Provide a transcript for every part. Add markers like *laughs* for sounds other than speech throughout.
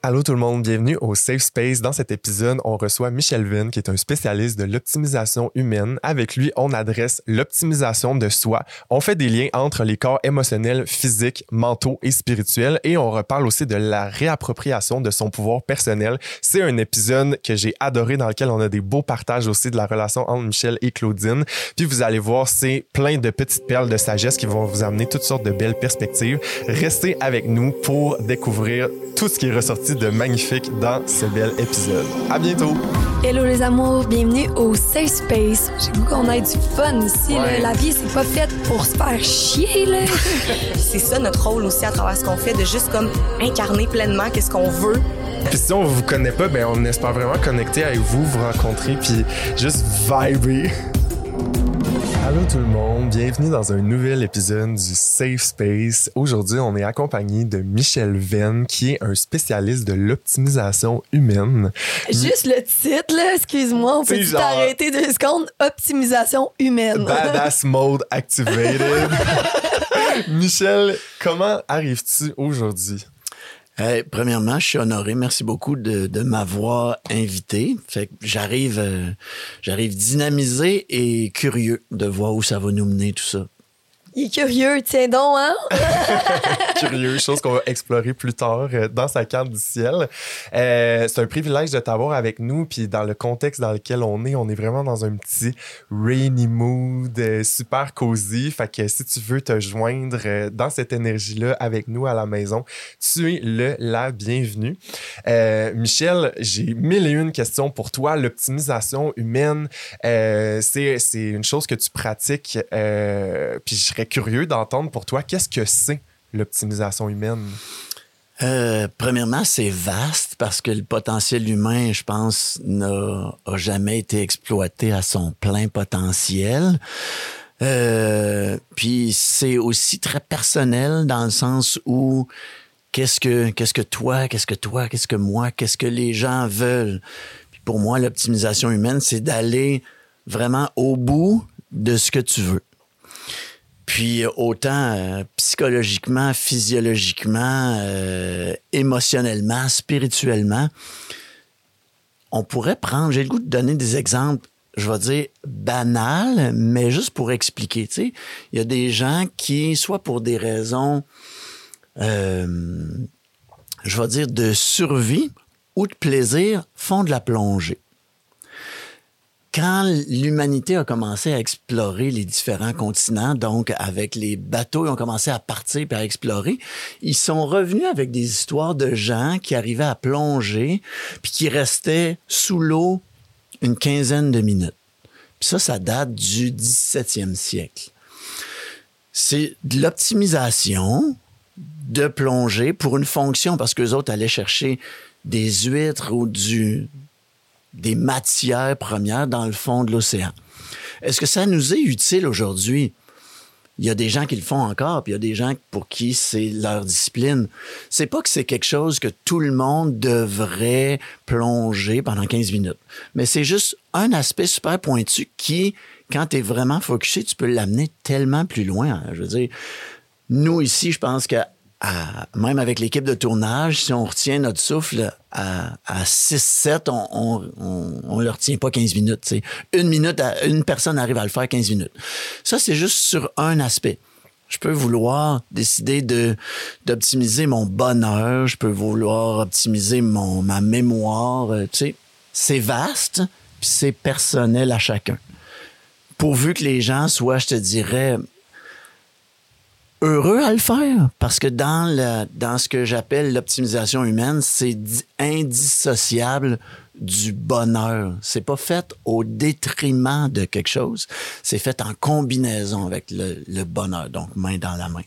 Allô tout le monde, bienvenue au Safe Space. Dans cet épisode, on reçoit Michel Vin, qui est un spécialiste de l'optimisation humaine. Avec lui, on adresse l'optimisation de soi. On fait des liens entre les corps émotionnels, physiques, mentaux et spirituels et on reparle aussi de la réappropriation de son pouvoir personnel. C'est un épisode que j'ai adoré dans lequel on a des beaux partages aussi de la relation entre Michel et Claudine. Puis vous allez voir, c'est plein de petites perles de sagesse qui vont vous amener toutes sortes de belles perspectives. Restez avec nous pour découvrir tout ce qui est ressorti de magnifique dans ce bel épisode. À bientôt! Hello les amours, bienvenue au Safe Space. J'ai goût qu'on ait du fun ici. Ouais. La vie, c'est pas faite pour se faire chier. Là. *laughs* c'est ça notre rôle aussi à travers ce qu'on fait, de juste comme incarner pleinement qu'est-ce qu'on veut. Puis si on vous connaît pas, ben on espère vraiment connecter avec vous, vous rencontrer, puis juste vibrer. Allô tout le monde, bienvenue dans un nouvel épisode du Safe Space. Aujourd'hui, on est accompagné de Michel Venn, qui est un spécialiste de l'optimisation humaine. Juste le titre, là, excuse-moi, on peut genre- t'arrêter deux secondes? Optimisation humaine. Badass mode activated. *laughs* Michel, comment arrives-tu aujourd'hui? Premièrement, je suis honoré. Merci beaucoup de, de m'avoir invité. Fait que j'arrive, euh, j'arrive dynamisé et curieux de voir où ça va nous mener tout ça. Il est curieux, tiens donc, hein? *laughs* curieux, chose qu'on va explorer plus tard euh, dans sa carte du ciel. Euh, c'est un privilège de t'avoir avec nous, puis dans le contexte dans lequel on est, on est vraiment dans un petit rainy mood, euh, super cosy. Fait que si tu veux te joindre dans cette énergie-là avec nous à la maison, tu es le la bienvenue. Michel, j'ai mille et une questions pour toi. L'optimisation humaine, euh, c'est une chose que tu pratiques, puis je serais curieux d'entendre pour toi, qu'est-ce que c'est l'optimisation humaine? Euh, premièrement, c'est vaste parce que le potentiel humain, je pense, n'a jamais été exploité à son plein potentiel. Euh, puis c'est aussi très personnel dans le sens où qu'est-ce que qu'est-ce que toi, qu'est-ce que toi, qu'est-ce que moi, qu'est-ce que les gens veulent? Puis pour moi, l'optimisation humaine, c'est d'aller vraiment au bout de ce que tu veux. Puis autant euh, psychologiquement, physiologiquement, euh, émotionnellement, spirituellement, on pourrait prendre, j'ai le goût de donner des exemples, je vais dire banals, mais juste pour expliquer. Tu il y a des gens qui, soit pour des raisons, euh, je vais dire de survie ou de plaisir, font de la plongée quand l'humanité a commencé à explorer les différents continents, donc avec les bateaux, ils ont commencé à partir et à explorer, ils sont revenus avec des histoires de gens qui arrivaient à plonger puis qui restaient sous l'eau une quinzaine de minutes. Puis ça, ça date du 17e siècle. C'est de l'optimisation de plongée pour une fonction parce que les autres allaient chercher des huîtres ou du, des matières premières dans le fond de l'océan. Est-ce que ça nous est utile aujourd'hui? Il y a des gens qui le font encore, puis il y a des gens pour qui c'est leur discipline. C'est pas que c'est quelque chose que tout le monde devrait plonger pendant 15 minutes, mais c'est juste un aspect super pointu qui, quand tu es vraiment focusé, tu peux l'amener tellement plus loin. Je veux dire, nous ici, je pense que même avec l'équipe de tournage, si on retient notre souffle à, à 6-7, on, on, on, on le retient pas 15 minutes. tu sais. Une minute, à- une personne arrive à le faire 15 minutes. Ça, c'est juste sur un aspect. Je peux vouloir décider de d'optimiser mon bonheur, je peux vouloir optimiser mon ma mémoire, euh, tu sais, c'est vaste, puis c'est personnel à chacun. Pourvu que les gens soient, je te dirais, heureux à le faire parce que dans le, dans ce que j'appelle l'optimisation humaine, c'est di- indissociable du bonheur. C'est pas fait au détriment de quelque chose, c'est fait en combinaison avec le, le bonheur, donc main dans la main.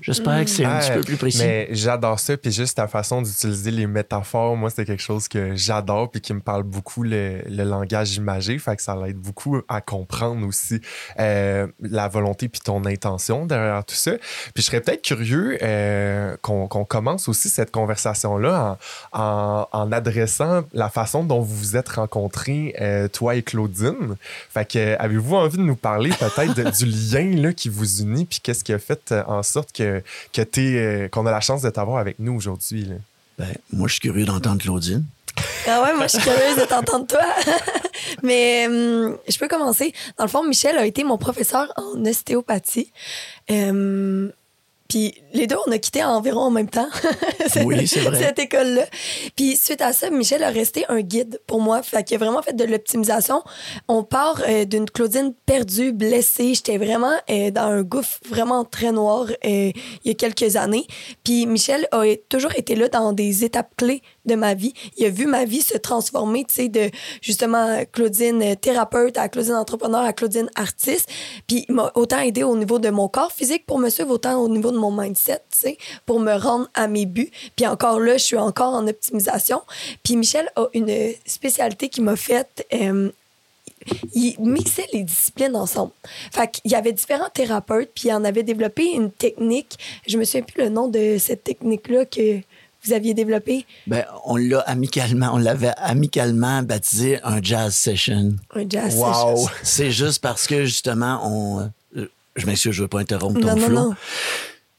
J'espère que c'est un petit peu plus précis. Mais j'adore ça, puis juste ta façon d'utiliser les métaphores, moi, c'est quelque chose que j'adore, puis qui me parle beaucoup le, le langage imagé, fait que ça l'aide beaucoup à comprendre aussi euh, la volonté puis ton intention derrière tout ça. Puis je serais peut-être curieux euh, qu'on commence aussi cette conversation-là en, en, en adressant la façon dont vous vous êtes rencontrés, euh, toi et Claudine. Fait que euh, avez-vous envie de nous parler peut-être du lien là, qui vous unit, puis qu'est-ce qui a fait en sorte que, que t'es, euh, qu'on a la chance de t'avoir avec nous aujourd'hui? Ben, moi, je suis curieux d'entendre Claudine. Ah ouais, moi, je suis curieuse de t'entendre, toi. *laughs* Mais hum, je peux commencer. Dans le fond, Michel a été mon professeur en ostéopathie. Hum, puis les deux, on a quitté environ en même temps. *laughs* Oui, c'est vrai. Cette école-là. Puis suite à ça, Michel a resté un guide pour moi. Fait qu'il a vraiment fait de l'optimisation. On part euh, d'une Claudine perdue, blessée. J'étais vraiment euh, dans un gouffre vraiment très noir euh, il y a quelques années. Puis Michel a toujours été là dans des étapes clés de ma vie. Il a vu ma vie se transformer, tu sais, de justement Claudine euh, thérapeute à Claudine entrepreneur à Claudine artiste. Puis il m'a autant aidé au niveau de mon corps physique pour me suivre, autant au niveau de mon mindset, tu sais, pour me rendre à mes buts. Puis encore là, je suis encore en optimisation. Puis Michel a une spécialité qui m'a fait euh, il mixait les disciplines ensemble. Fait qu'il y avait différents thérapeutes, puis il en avait développé une technique. Je me souviens plus le nom de cette technique-là que vous aviez développée. Ben, on l'a amicalement, on l'avait amicalement baptisé un jazz session. Un jazz Wow! session. C'est juste parce que justement, on. euh, Je m'excuse, je veux pas interrompre ton Non, non, flow. non.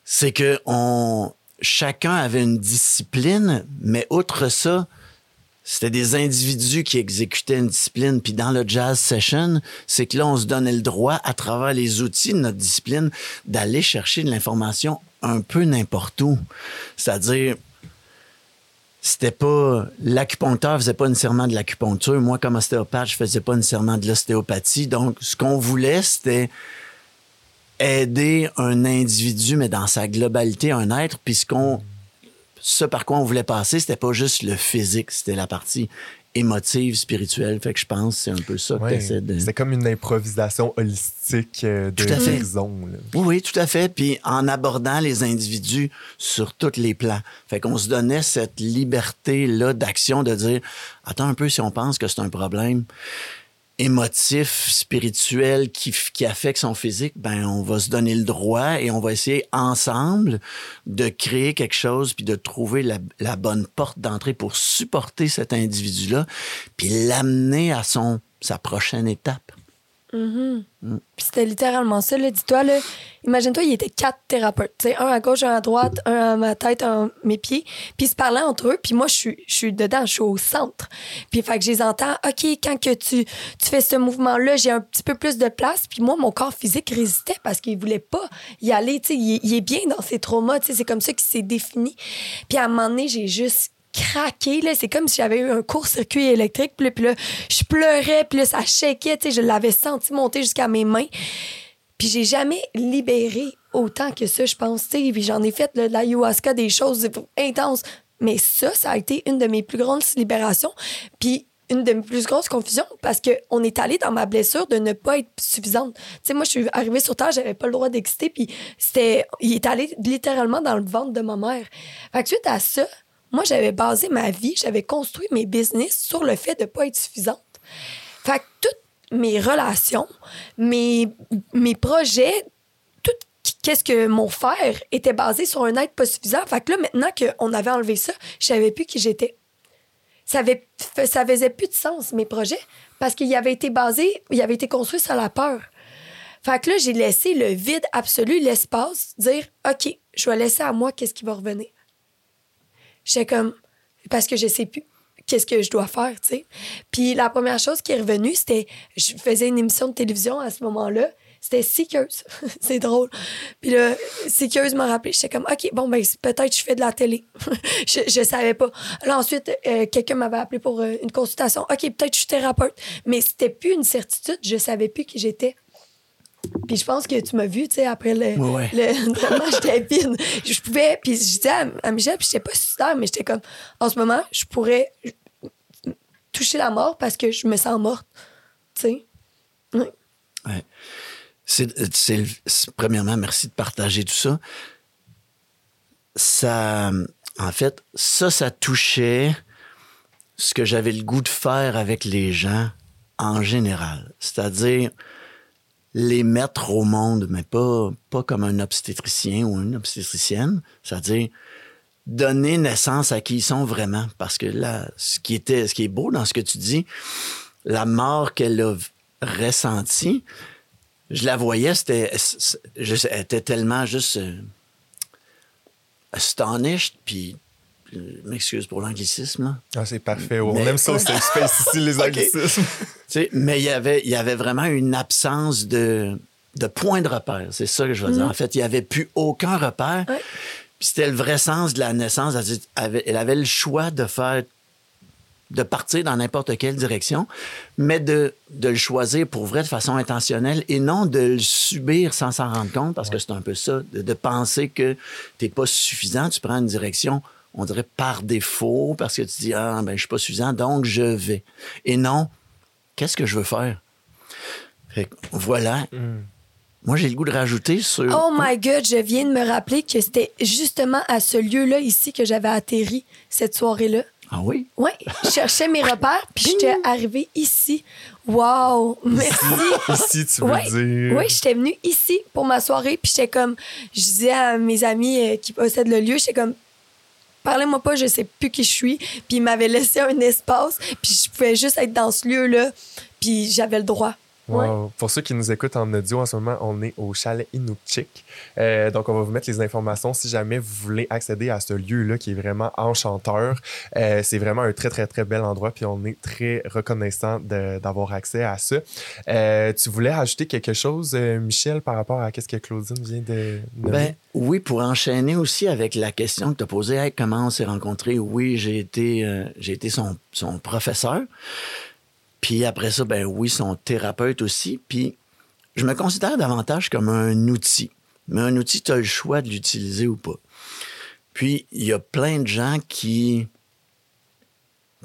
C'est que on, chacun avait une discipline, mais outre ça, c'était des individus qui exécutaient une discipline. Puis dans le jazz session, c'est que là, on se donnait le droit, à travers les outils de notre discipline, d'aller chercher de l'information un peu n'importe où. C'est-à-dire, c'était pas l'acupuncteur faisait pas nécessairement de l'acupuncture. Moi comme ostéopathe je faisais pas nécessairement de l'ostéopathie. Donc ce qu'on voulait c'était aider un individu mais dans sa globalité un être. Puis ce qu'on ce par quoi on voulait passer c'était pas juste le physique c'était la partie émotive spirituelle fait que je pense que c'est un peu ça que t'essaies de C'est comme une improvisation holistique euh, de Tout à fait. Oui, oui, tout à fait. Puis en abordant les individus sur tous les plans. Fait qu'on se donnait cette liberté-là d'action de dire Attends un peu, si on pense que c'est un problème émotif, spirituel qui, qui affecte son physique, ben on va se donner le droit et on va essayer ensemble de créer quelque chose puis de trouver la, la bonne porte d'entrée pour supporter cet individu-là puis l'amener à son sa prochaine étape. Puis c'était littéralement ça, là. Dis-toi, là, imagine-toi, il y était quatre thérapeutes. Tu sais, un à gauche, un à droite, un à ma tête, un à mes pieds. Puis ils se parlaient entre eux. Puis moi, je suis, dedans, je suis au centre. Puis fait que je les entends. OK, quand que tu, tu fais ce mouvement-là, j'ai un petit peu plus de place. Puis moi, mon corps physique résistait parce qu'il voulait pas y aller. Tu sais, il, il est bien dans ses traumas. C'est comme ça qu'il s'est défini. Puis à un moment donné, j'ai juste craqué c'est comme si j'avais eu un court-circuit électrique puis là, puis là, je pleurais puis là ça shakeait je l'avais senti monter jusqu'à mes mains puis j'ai jamais libéré autant que ça, je pense. Puis j'en ai fait là, de l'ayahuasca, des choses intenses. Mais ça, ça a été une de mes plus grandes libérations. Puis une de mes plus grosses confusions parce qu'on est allé dans ma blessure de ne pas être suffisante. Tu sais, moi, je suis arrivée sur Terre, j'avais pas le droit d'exister. Puis c'était. Il est allé littéralement dans le ventre de ma mère. Fait que suite à ça, moi, j'avais basé ma vie, j'avais construit mes business sur le fait de pas être suffisante. Fait que toutes mes relations, mes, mes projets, tout qu'est-ce que mon faire était basé sur un être pas suffisant. Fait que là, maintenant qu'on avait enlevé ça, je savais plus qui j'étais. Ça, avait, ça faisait plus de sens, mes projets, parce qu'il avait été basé, il avait été construit sur la peur. Fait que là, j'ai laissé le vide absolu, l'espace, dire OK, je vais laisser à moi qu'est-ce qui va revenir. J'étais comme, parce que je sais plus qu'est-ce que je dois faire, tu sais. Puis la première chose qui est revenue, c'était, je faisais une émission de télévision à ce moment-là, c'était Seekers. *laughs* c'est drôle. Puis là, Seekers m'a rappelé, j'étais comme, OK, bon, ben, peut-être je fais de la télé. *laughs* je, je savais pas. Là, ensuite, euh, quelqu'un m'avait appelé pour euh, une consultation. OK, peut-être je suis thérapeute. Mais c'était plus une certitude, je savais plus qui j'étais. Puis je pense que tu m'as vu, tu sais, après le, Ouais, le entraînement, j'étais vide. Je pouvais, puis je disais à, à Michel, puis j'étais pas suicidaire, mais j'étais comme, en ce moment, je pourrais toucher la mort parce que je me sens morte, tu sais. Oui. Ouais. C'est- premièrement, merci de partager tout ça. Ça, en fait, ça, ça touchait ce que j'avais le goût de faire avec les gens en général. C'est-à-dire les mettre au monde, mais pas, pas comme un obstétricien ou une obstétricienne. C'est-à-dire donner naissance à qui ils sont vraiment. Parce que là, ce qui, était, ce qui est beau dans ce que tu dis, la mort qu'elle a ressentie, je la voyais, c'était, elle tellement juste euh, astonished, m'excuse pour l'anglicisme, là. Ah, c'est parfait. On Mais- aime ça *laughs* au space ici, les *laughs* anglicismes. Tu sais, mais il y avait, il y avait vraiment une absence de, de point de repère. C'est ça que je veux dire. En fait, il n'y avait plus aucun repère. Ouais. Puis c'était le vrai sens de la naissance. Elle, avait- elle avait le choix de faire de partir dans n'importe quelle direction, mais de, de le choisir pour vrai de façon intentionnelle et non de le subir sans s'en rendre compte, parce que c'est un peu ça, de, de penser que tu n'es pas suffisant, tu prends une direction, on dirait par défaut, parce que tu dis, ah, ben, je suis pas suffisant, donc je vais. Et non, qu'est-ce que je veux faire? Fait que voilà. Moi, j'ai le goût de rajouter sur. Oh my God, je viens de me rappeler que c'était justement à ce lieu-là ici que j'avais atterri cette soirée-là. Ah oui? Oui, je cherchais mes repères, puis j'étais arrivée ici. Wow, merci. Ici, tu veux Oui, dire? oui, j'étais venue ici pour ma soirée, puis j'étais comme, je disais à mes amis euh, qui possèdent le lieu, j'étais comme, parlez-moi pas, je sais plus qui je suis. Puis ils m'avaient laissé un espace, puis je pouvais juste être dans ce lieu-là, puis j'avais le droit. Ouais. Wow. Pour ceux qui nous écoutent en audio en ce moment, on est au chalet Inukchik. Euh, donc, on va vous mettre les informations si jamais vous voulez accéder à ce lieu-là qui est vraiment enchanteur. Euh, c'est vraiment un très, très, très bel endroit. Puis, on est très reconnaissant d'avoir accès à ça. Euh, tu voulais ajouter quelque chose, euh, Michel, par rapport à ce que Claudine vient de? Ben, oui, pour enchaîner aussi avec la question que tu as posée, Hey, comment on s'est rencontrés? Oui, j'ai été, euh, j'ai été son, son professeur. Puis après ça, ben oui, son thérapeute aussi. Puis je me considère davantage comme un outil. Mais un outil, tu as le choix de l'utiliser ou pas. Puis il y a plein de gens qui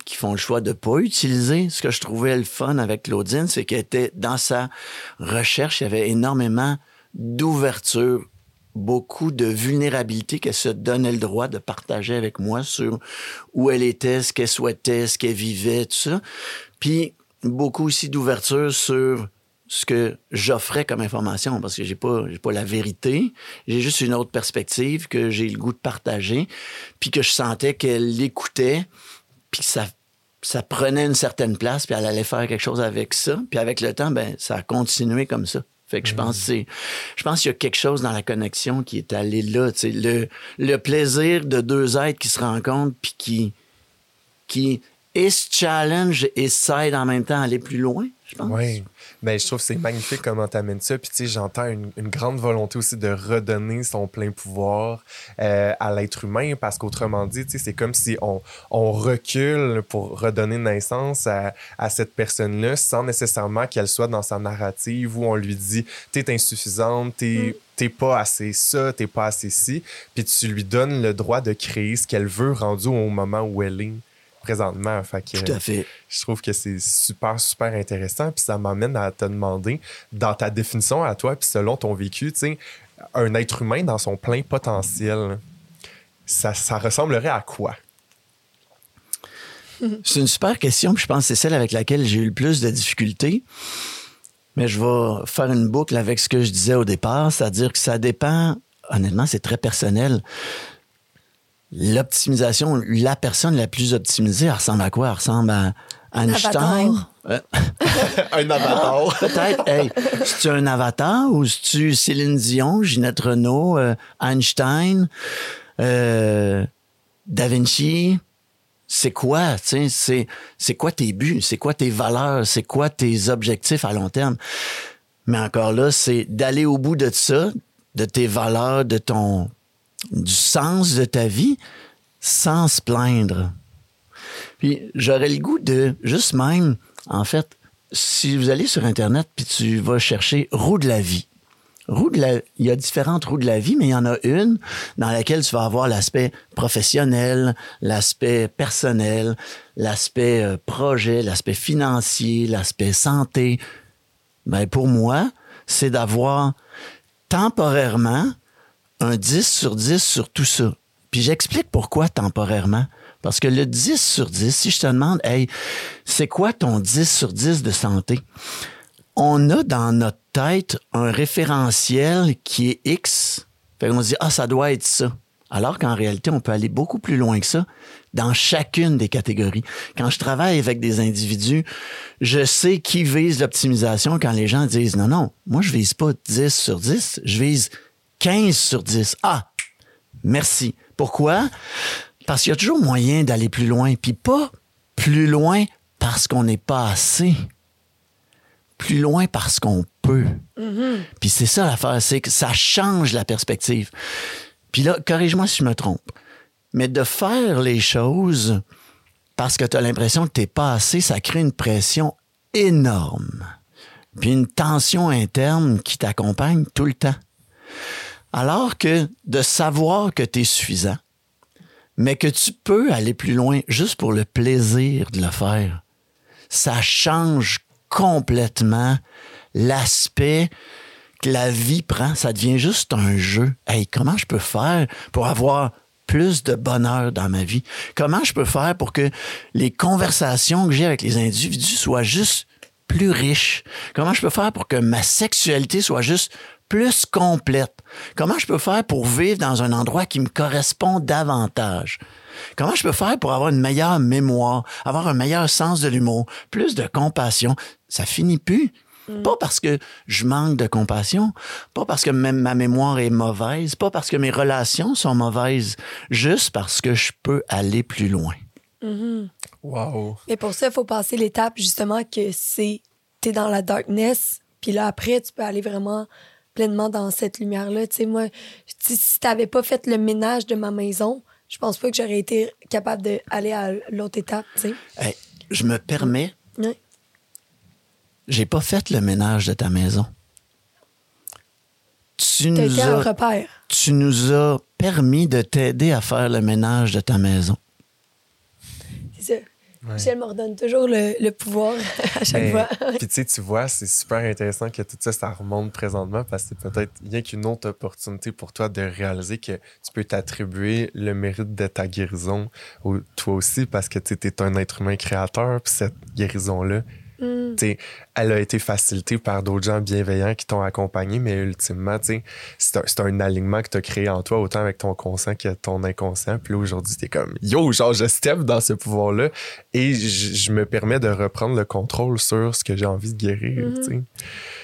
qui font le choix de pas utiliser. Ce que je trouvais le fun avec Claudine, c'est qu'elle était dans sa recherche, il y avait énormément d'ouverture, beaucoup de vulnérabilité qu'elle se donnait le droit de partager avec moi sur où elle était, ce qu'elle souhaitait, ce qu'elle vivait, tout ça. Puis beaucoup aussi d'ouverture sur ce que j'offrais comme information parce que j'ai pas pas la vérité, j'ai juste une autre perspective que j'ai le goût de partager, puis que je sentais qu'elle l'écoutait, puis que ça ça prenait une certaine place, puis elle allait faire quelque chose avec ça, puis avec le temps ben ça a continué comme ça. Fait que je pense c'est je pense qu'il y a quelque chose dans la connexion qui est allé là, le le plaisir de deux êtres qui se rencontrent puis qui qui et se challenge et s'aide en même temps à aller plus loin, je pense. Oui, mais je trouve que c'est magnifique comment tu amènes ça. Puis, tu sais, j'entends une, une grande volonté aussi de redonner son plein pouvoir euh, à l'être humain parce qu'autrement dit, tu sais, c'est comme si on, on recule pour redonner naissance à, à cette personne-là sans nécessairement qu'elle soit dans sa narrative où on lui dit T'es insuffisante, t'es. T'es pas assez ça, t'es pas assez ci, puis tu lui donnes le droit de créer ce qu'elle veut rendu au moment où elle est présentement. Fait que, Tout à fait. je trouve que c'est super, super intéressant. Puis ça m'amène à te demander, dans ta définition à toi, puis selon ton vécu, tu sais, un être humain dans son plein potentiel, ça, ça ressemblerait à quoi? *laughs* C'est une super question, puis je pense que c'est celle avec laquelle j'ai eu le plus de difficultés. Mais je vais faire une boucle avec ce que je disais au départ, c'est-à-dire que ça dépend, honnêtement, c'est très personnel. L'optimisation, la personne la plus optimisée, elle ressemble à quoi? Elle ressemble à Einstein? Euh, *laughs* un avatar. *laughs* Peut-être. Hey, c'est-tu un avatar ou c'est-tu Céline Dion, Ginette Renault, euh, Einstein, euh, Da Vinci? C'est quoi, tu sais, c'est, c'est quoi tes buts? C'est quoi tes valeurs? C'est quoi tes objectifs à long terme? Mais encore là, c'est d'aller au bout de ça, de tes valeurs, de ton, du sens de ta vie, sans se plaindre. Puis j'aurais le goût de juste même, en fait, si vous allez sur Internet puis tu vas chercher roue de la vie. Il y a différentes roues de la vie, mais il y en a une dans laquelle tu vas avoir l'aspect professionnel, l'aspect personnel, l'aspect euh, projet, l'aspect financier, l'aspect santé. Ben pour moi, c'est d'avoir temporairement un 10 sur 10 sur tout ça. Puis j'explique pourquoi temporairement. Parce que le 10 sur 10, si je te demande, hey, c'est quoi ton 10 sur 10 de santé? On a dans notre tête un référentiel qui est X. Fait qu'on se dit, ah, ça doit être ça. Alors qu'en réalité, on peut aller beaucoup plus loin que ça dans chacune des catégories. Quand je travaille avec des individus, je sais qui vise l'optimisation quand les gens disent, non, non, moi, je vise pas 10 sur 10, je vise 15 sur 10. Ah, merci. Pourquoi? Parce qu'il y a toujours moyen d'aller plus loin, puis pas plus loin parce qu'on n'est pas assez. Plus loin parce qu'on peut. Puis c'est ça l'affaire, c'est que ça change la perspective. Puis là, corrige-moi si je me trompe, mais de faire les choses parce que tu as l'impression que tu pas assez, ça crée une pression énorme. Puis une tension interne qui t'accompagne tout le temps. Alors que de savoir que tu es suffisant, mais que tu peux aller plus loin juste pour le plaisir de le faire, ça change complètement l'aspect que la vie prend. Ça devient juste un jeu. Hey, comment je peux faire pour avoir plus de bonheur dans ma vie? Comment je peux faire pour que les conversations que j'ai avec les individus soient juste plus riches? Comment je peux faire pour que ma sexualité soit juste plus complète? Comment je peux faire pour vivre dans un endroit qui me correspond davantage? Comment je peux faire pour avoir une meilleure mémoire, avoir un meilleur sens de l'humour, plus de compassion? Ça finit plus. Pas parce que je manque de compassion, pas parce que même ma mémoire est mauvaise, pas parce que mes relations sont mauvaises, juste parce que je peux aller plus loin. Wow. Mais pour ça, il faut passer l'étape justement que c'est t'es dans la darkness, puis là après tu peux aller vraiment pleinement dans cette lumière là. Tu sais moi, si t'avais pas fait le ménage de ma maison, je pense pas que j'aurais été capable d'aller à l'autre étape. Tu sais. Hey, je me permets, Ouais. j'ai pas fait le ménage de ta maison. Tu nous, un as, repère. tu nous as permis de t'aider à faire le ménage de ta maison. Ça. Michel m'ordonne toujours le, le pouvoir *laughs* à chaque Mais- fois. *laughs* Puis tu sais, tu vois, c'est super intéressant que tout ça, ça remonte présentement parce que c'est peut-être rien qu'une autre opportunité pour toi de réaliser que tu peux t'attribuer le mérite de ta guérison toi aussi parce que tu es un être humain créateur. Puis cette guérison-là, Mm. tu elle a été facilitée par d'autres gens bienveillants qui t'ont accompagné, mais ultimement, tu c'est un, un alignement que tu as créé en toi, autant avec ton conscient que ton inconscient. Puis aujourd'hui, t'es comme, yo, genre, je step dans ce pouvoir-là et je me permets de reprendre le contrôle sur ce que j'ai envie de guérir, Mhm. tu sais.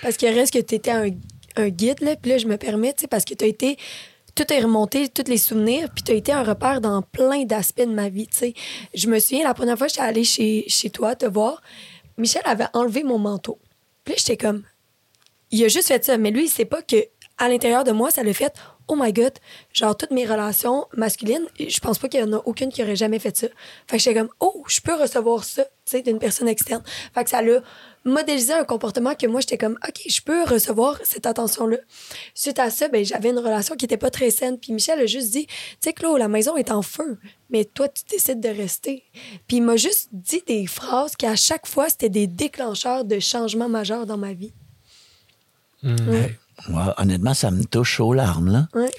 Parce qu'il reste que tu étais un, un guide, là, puis là, je me permets, tu parce que tu as été. Tout est remonté, tous les souvenirs, puis tu as été un repère dans plein d'aspects de ma vie, tu. Je me souviens, la première fois que j'étais allée chez, chez toi te voir, Michel avait enlevé mon manteau. Puis j'étais comme. Il a juste fait ça, mais lui, il sait pas que à l'intérieur de moi, ça l'a fait. Oh my God, genre toutes mes relations masculines, je pense pas qu'il y en a aucune qui aurait jamais fait ça. Fait que j'étais comme, oh, je peux recevoir ça, tu sais, d'une personne externe. Fait que ça l'a modélisé un comportement que moi, j'étais comme, OK, je peux recevoir cette attention-là. Suite à ça, ben, j'avais une relation qui était pas très saine. Puis Michel a juste dit, tu sais, Claude, la maison est en feu, mais toi, tu décides de rester. Puis il m'a juste dit des phrases qui, à chaque fois, c'était des déclencheurs de changements majeurs dans ma vie. Ouais. Honnêtement, ça me touche aux larmes, là. Ouais.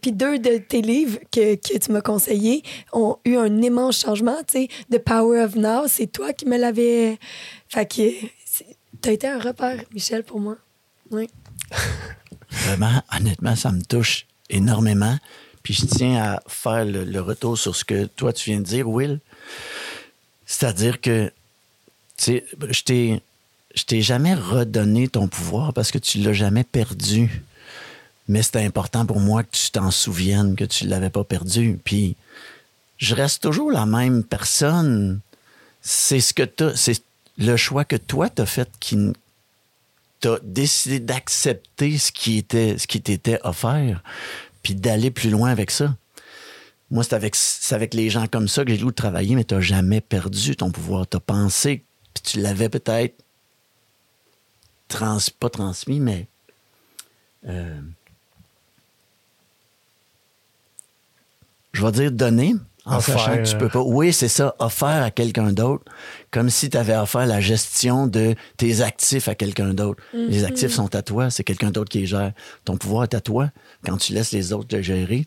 Puis deux de tes livres que, que tu m'as conseillés ont eu un immense changement. Tu sais, The Power of Now, c'est toi qui me l'avais. Fait que t'as été un repère, Michel, pour moi. Oui. *laughs* Vraiment, honnêtement, ça me touche énormément. Puis je tiens à faire le, le retour sur ce que toi, tu viens de dire, Will. C'est-à-dire que, tu sais, je t'ai, je t'ai jamais redonné ton pouvoir parce que tu l'as jamais perdu. Mais c'était important pour moi que tu t'en souviennes que tu l'avais pas perdu. Puis je reste toujours la même personne. C'est ce que c'est le choix que toi t'as fait qui, t'as décidé d'accepter ce qui était ce qui t'était offert puis d'aller plus loin avec ça. Moi, c'est avec, avec les gens comme ça que j'ai le goût de travailler, mais t'as jamais perdu ton pouvoir. T'as pensé, puis tu l'avais peut-être trans, pas transmis, mais euh, je vais dire donné, en Offert. sachant que tu peux pas. Oui, c'est ça, offert à quelqu'un d'autre, comme si tu avais offert la gestion de tes actifs à quelqu'un d'autre. Les actifs sont à toi, c'est quelqu'un d'autre qui les gère. Ton pouvoir est à toi quand tu laisses les autres le gérer.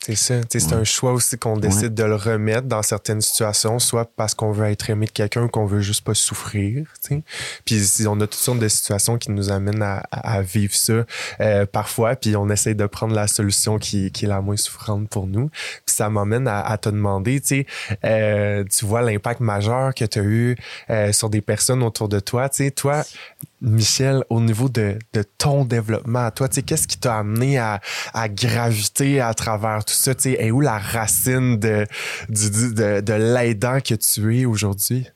C'est ça. C'est un choix aussi qu'on décide de le remettre dans certaines situations, soit parce qu'on veut être aimé de quelqu'un ou qu'on veut juste pas souffrir. tu sais. Puis si on a toutes sortes de situations qui nous amènent à, à- vivre ça euh, parfois, puis on essaye de prendre la solution qui, qui est la moins souffrante pour nous. Puis ça m'amène à, à te demander, tu euh, tu vois l'impact majeur que tu as eu euh, sur des personnes autour de toi. Sais, toi, Michel, au niveau de, de ton développement à toi, qu'est-ce qui t'a amené à, à graviter à travers tout ça? Est où la racine de, du- du- de, de l'aidant que tu es aujourd'hui?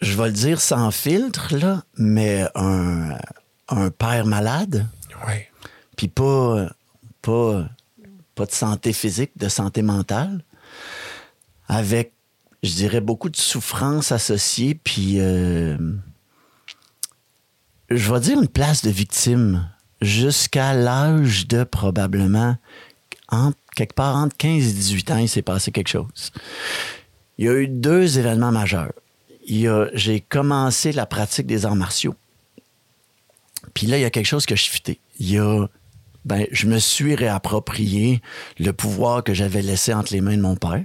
Je vais le dire sans filtre, là, mais un, un père malade, Oui. puis pas, pas, pas de santé physique, de santé mentale, avec, je dirais, beaucoup de souffrance associée, puis euh, je vais dire une place de victime jusqu'à l'âge de probablement, entre, quelque part entre 15 et 18 ans, il s'est passé quelque chose. Il y a eu deux événements majeurs. J'ai commencé la pratique des arts martiaux. Puis là, il y a quelque chose que je fité. Il y a. Ben, je me suis réapproprié le pouvoir que j'avais laissé entre les mains de mon père.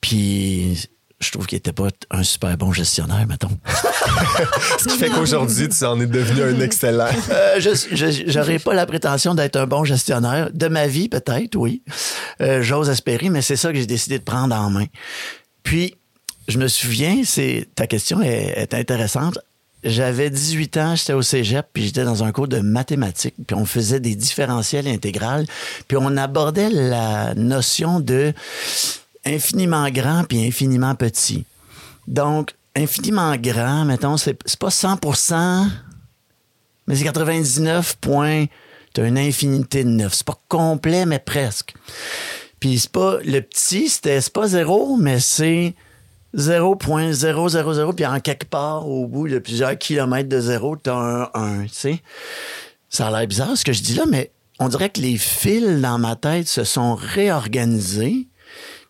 Puis je trouve qu'il était pas un super bon gestionnaire, mettons. *laughs* Ce qui fait qu'aujourd'hui, tu en es devenu un excellent. Euh, je j'aurais pas la prétention d'être un bon gestionnaire de ma vie peut-être oui Euh, j'ose espérer mais c'est ça que j'ai décidé de prendre en main puis je me souviens c'est ta question est, est intéressante j'avais 18 ans j'étais au cégep puis j'étais dans un cours de mathématiques puis on faisait des différentiels intégrales puis on abordait la notion de infiniment grand puis infiniment petit donc infiniment grand mettons c'est pas 100% mais c'est 99 points. T'as une infinité de 9. C'est pas complet, mais presque. Puis c'est pas. Le petit, c'était c'est pas zéro, mais c'est 0.000. Puis en quelque part, au bout de plusieurs kilomètres de zéro, t'as un 1. Tu? Ça a l'air bizarre ce que je dis là, mais on dirait que les fils dans ma tête se sont réorganisés.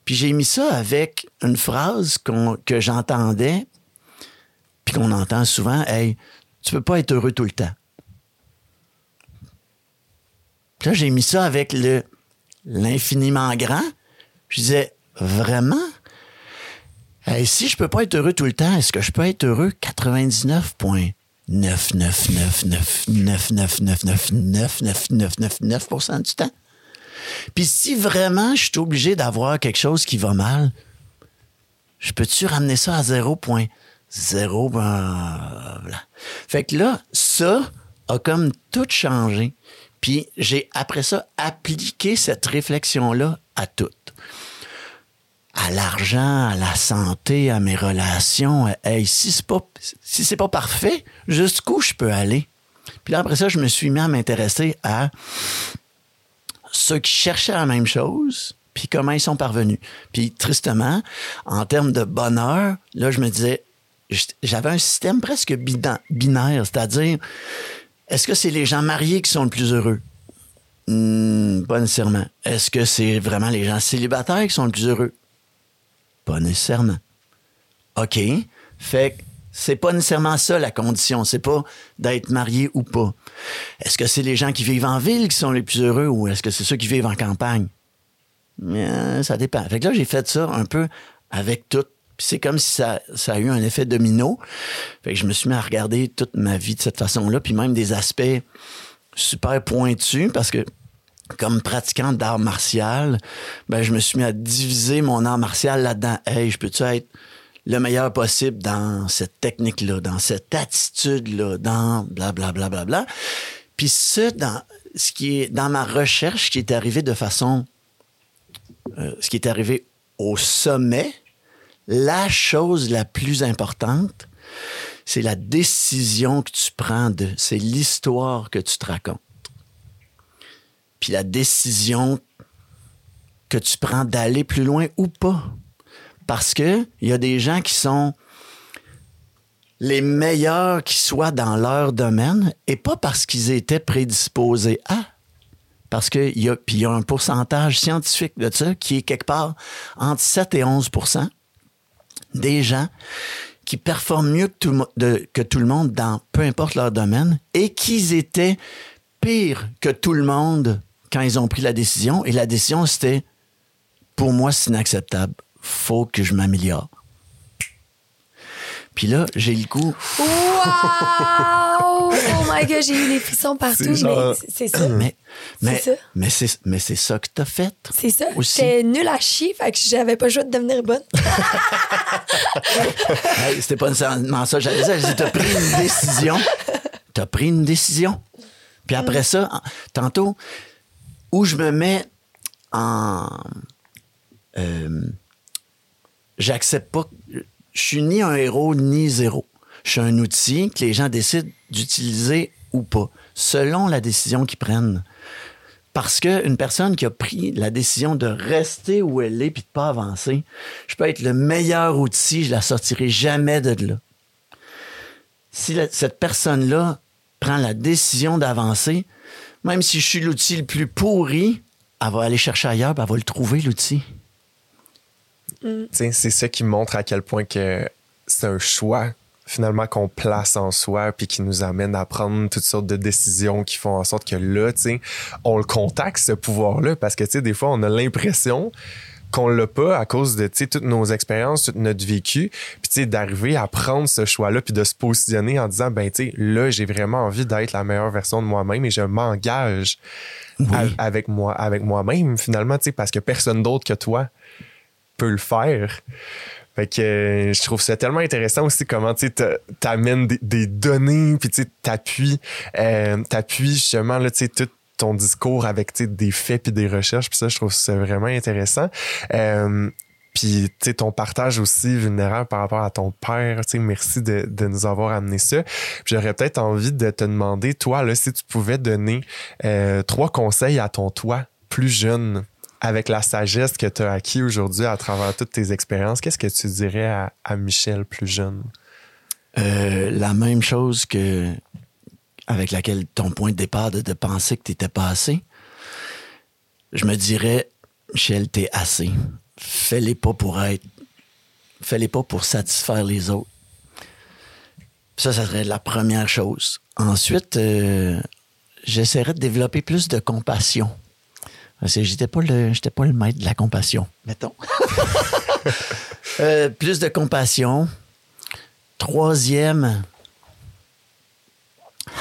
Puis j'ai mis ça avec une phrase que j'entendais, puis qu'on entend souvent Hey, tu peux pas être heureux tout le temps. Puis là, j'ai mis ça avec le l'infiniment grand. Je disais, vraiment? Hey, si je peux pas être heureux tout le temps, est-ce que je peux être heureux 99,9999999999999% du temps? Puis si vraiment je suis obligé d'avoir quelque chose qui va mal, je peux-tu ramener ça à 0.0? Ben, voilà. Fait que là, ça a comme tout changé. Puis j'ai après ça appliqué cette réflexion-là à tout. À l'argent, à la santé, à mes relations. Hey, si c'est pas, si c'est pas parfait, jusqu'où je peux aller? Puis là, après ça, je me suis mis à m'intéresser à ceux qui cherchaient la même chose, puis comment ils sont parvenus. Puis tristement, en termes de bonheur, là, je me disais, j'avais un système presque bina- binaire, c'est-à-dire, est-ce que c'est les gens mariés qui sont le plus heureux? Hmm, pas nécessairement. Est-ce que c'est vraiment les gens célibataires qui sont le plus heureux? Pas nécessairement. OK. Fait que c'est pas nécessairement ça la condition. C'est pas d'être marié ou pas. Est-ce que c'est les gens qui vivent en ville qui sont les plus heureux ou est-ce que c'est ceux qui vivent en campagne? Euh, ça dépend. Fait que là, j'ai fait ça un peu avec tout. Puis c'est comme si ça, a eu un effet domino. Fait que je me suis mis à regarder toute ma vie de cette façon-là, puis même des aspects super pointus parce que comme pratiquant d'art martial, ben, je me suis mis à diviser mon art martial là-dedans. Hey, je peux-tu être le meilleur possible dans cette technique-là, dans cette attitude-là, dans blablabla. Bla, bla, bla, bla. Puis ça, dans ce qui est dans ma recherche, qui est arrivé de façon. euh, ce qui est arrivé au sommet, la chose la plus importante, c'est la décision que tu prends de. C'est l'histoire que tu te racontes. Puis la décision que tu prends d'aller plus loin ou pas. Parce que il y a des gens qui sont les meilleurs qui soient dans leur domaine et pas parce qu'ils étaient prédisposés à. Parce qu'il y, a- puis y a un pourcentage scientifique de ça qui est quelque part entre 7 et 11% des gens qui performent mieux que tout, que tout le monde dans peu importe leur domaine et qu'ils étaient pires que tout le monde quand ils ont pris la décision. Et la décision, c'était pour moi, c'est inacceptable. Faut que je m'améliore. Puis là, j'ai le goût. Wow! Oh my god, j'ai eu les frissons partout, genre- mais c'est ça. Mais, mais, ça. mais c'est, mais c'est ça que t'as fait. C'est ça. J'étais nulle à chier, fait que j'avais pas le choix de devenir bonne. *laughs* Hey, c'était pas nécessairement ça. J'allais dire, t'as pris une décision. tu as pris une décision. Puis après ça, tantôt, où je me mets en. euh, J'accepte pas. Je suis ni un héros ni zéro. Je suis un outil que les gens décident d'utiliser ou pas, selon la décision qu'ils prennent. Parce qu'une personne qui a pris la décision de rester où elle est puis de pas avancer, je peux être le meilleur outil, je la sortirai jamais de là. Si cette personne-là prend la décision d'avancer, même si je suis l'outil le plus pourri, elle va aller chercher ailleurs, puis elle va le trouver, l'outil. Sais, C'est ça qui montre à quel point que c'est un choix finalement qu'on place en soi puis qui nous amène à prendre toutes sortes de décisions qui font en sorte que là, tu sais, on le contacte ce pouvoir-là parce que tu sais des fois on a l'impression qu'on l'a pas à cause de toutes nos expériences, tout notre vécu, puis d'arriver à prendre ce choix-là puis de se positionner en disant ben tu là j'ai vraiment envie d'être la meilleure version de moi-même et je m'engage avec moi avec moi-même finalement tu parce que personne d'autre que toi le faire. Fait que euh, je trouve ça tellement intéressant aussi comment tu t'amènes des, données puis tu euh, t'appuies justement là tout ton discours avec des faits puis des recherches puis ça je trouve ça vraiment intéressant. Euh, puis, tu sais, ton partage aussi vulnérable par rapport à ton père, merci de, nous avoir amené ça. J'aurais peut-être envie de te demander, toi, là, si tu pouvais donner trois conseils à ton toi plus jeune, avec la sagesse que tu as acquis aujourd'hui à travers toutes tes expériences, qu'est-ce que tu dirais à, Michel plus jeune? Euh, la même chose que avec laquelle ton point de départ de, de penser que tu n'étais pas assez, je me dirais, Michel, t'es assez. Fais-les pas pour être. Fais-les pas pour satisfaire les autres. Ça, ça serait la première chose. Ensuite, euh, j'essaierais de développer plus de compassion. J'étais pas le, j'étais pas le maître de la compassion, mettons. *laughs* Euh, plus de compassion. Troisième,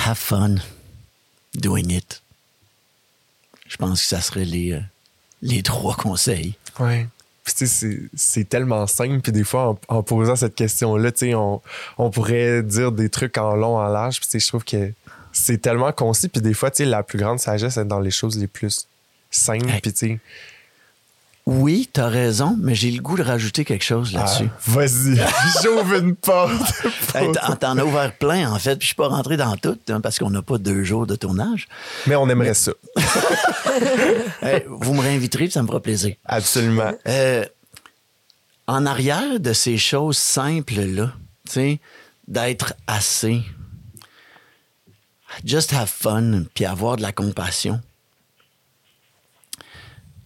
have fun doing it. Je pense que ça serait les, euh, les trois conseils. Ouais. Puis tu sais, c'est- c'est tellement simple. Puis des fois, en, en posant cette question-là, tu sais, on, on pourrait dire des trucs en long, en large. Puis tu sais, je trouve que c'est tellement concis. Puis des fois, tu sais, la plus grande sagesse est dans les choses les plus simples. Hey. Puis tu sais, Oui, t'as raison, mais j'ai le goût de rajouter quelque chose là-dessus. ah, vas-y, *laughs* j'ouvre une porte. *laughs* Hey, t'en- as ouvert plein, en fait, puis je suis pas rentré dans tout, hein, parce qu'on n'a pas deux jours de tournage. Mais on aimerait ça. *laughs* Hey, vous me réinviterez, puis ça me fera plaisir. Absolument. Euh, en arrière de ces choses simples-là, tu sais, d'être assez, just have fun, puis avoir de la compassion.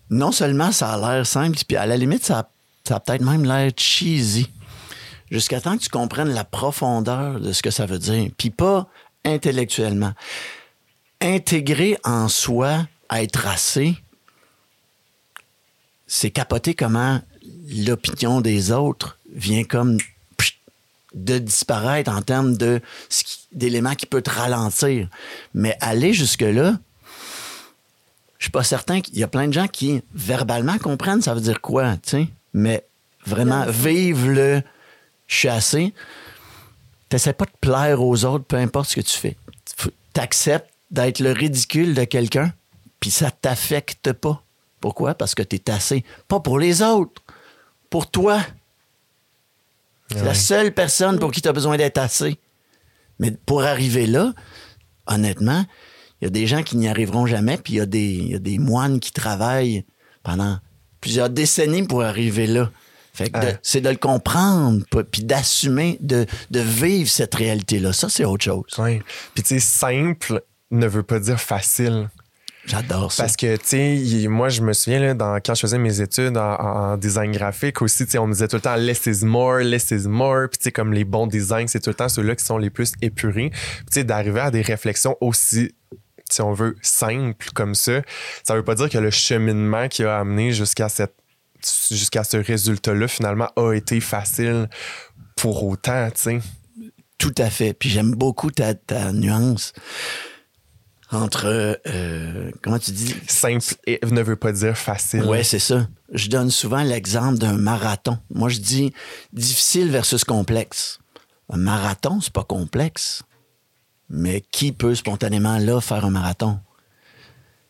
Non seulement ça a l'air simple, puis à la limite, ça a, peut-être même l'air cheesy, jusqu'à temps que tu comprennes la profondeur de ce que ça veut dire, puis pas intellectuellement. Intégrer en soi, être assez, c'est capoter comment l'opinion des autres vient comme de disparaître en termes d'éléments qui peut te ralentir. Mais aller jusque-là, suis pas certain qu'il y a plein de gens qui verbalement comprennent ça veut dire quoi, tu sais. Mais vraiment, vive le je suis assez. T'essaies pas de plaire aux autres, peu importe ce que tu fais. T'acceptes d'être le ridicule de quelqu'un, puis ça t'affecte pas. Pourquoi? Parce que t'es assez. Pas pour les autres, pour toi. C'est la seule personne pour qui tu as besoin d'être assez. Mais pour arriver là, honnêtement, il y a des gens qui n'y arriveront jamais, puis il y, a des- il y a des moines qui travaillent pendant plusieurs décennies pour arriver là. Fait que c'est de le comprendre, puis d'assumer, de, de vivre cette réalité-là. Ça, c'est autre chose. Ouais. Puis tu sais, simple ne veut pas dire facile. J'adore ça. Parce que, tu sais, moi, je me souviens, là, dans, quand je faisais mes études en, en design graphique aussi, tu sais, on me disait tout le temps less is more, less is more. Puis, tu sais, comme les bons designs, c'est tout le temps ceux-là qui sont les plus épurés. Puis, tu sais, d'arriver à des réflexions aussi, si on veut, simples comme ça, ça veut pas dire que le cheminement qui a amené jusqu'à cette jusqu'à ce résultat-là, finalement, a été facile pour autant, tu sais. Tout à fait. Puis j'aime beaucoup ta, ta nuance entre, euh, comment tu dis? Simple et ne veut pas dire facile. Ouais, c'est ça. Je donne souvent l'exemple d'un marathon. Moi, je dis difficile versus complexe. Un marathon, c'est pas complexe. Mais qui peut spontanément là faire un marathon?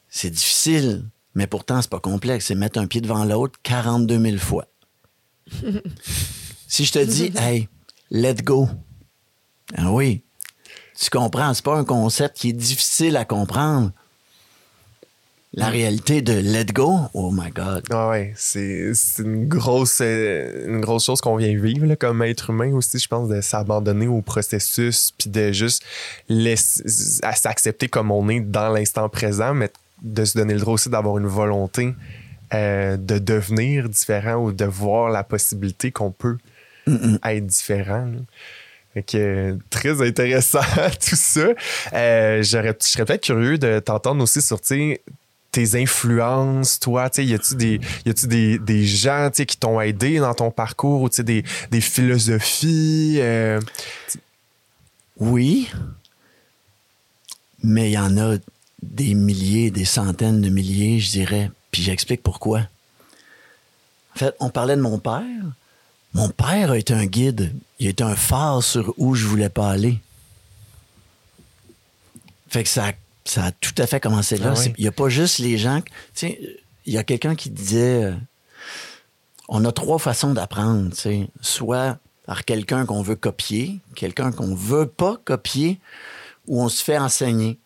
C'est difficile, mais pourtant, c'est pas complexe. C'est mettre un pied devant l'autre 42 000 fois. *laughs* si je te dis, *laughs* hey, let go. Ah oui, tu comprends, c'est pas un concept qui est difficile à comprendre. La réalité de let go, oh my God. Ah ouais, c'est une grosse, euh, une grosse chose qu'on vient vivre là, comme être humain aussi, je pense, de s'abandonner au processus, puis de juste laisser, à s'accepter comme on est dans l'instant présent, mais de se donner le droit aussi d'avoir une volonté euh, de devenir différent ou de voir la possibilité qu'on peut être différent. là. Fait que, très intéressant *laughs* tout ça. Euh, je serais peut-être curieux de t'entendre aussi sur tes influences, toi. tu sais, Y a-tu des, y a-tu des, des gens tu qui t'ont aidé dans ton parcours ou tu sais, des, des philosophies? euh, Oui, mais il y en a des milliers, des centaines de milliers, je dirais. Puis j'explique pourquoi. En fait, on parlait de mon père. Mon père a été un guide. Il a été un phare sur où je voulais pas aller. Fait que ça, a- ça a tout à fait commencé là. Ah oui. Il n'y a pas juste les gens. Tu sais, il y a quelqu'un qui disait euh, on a trois façons d'apprendre. tu sais. Soit par quelqu'un qu'on veut copier, quelqu'un qu'on veut pas copier, ou on se fait enseigner.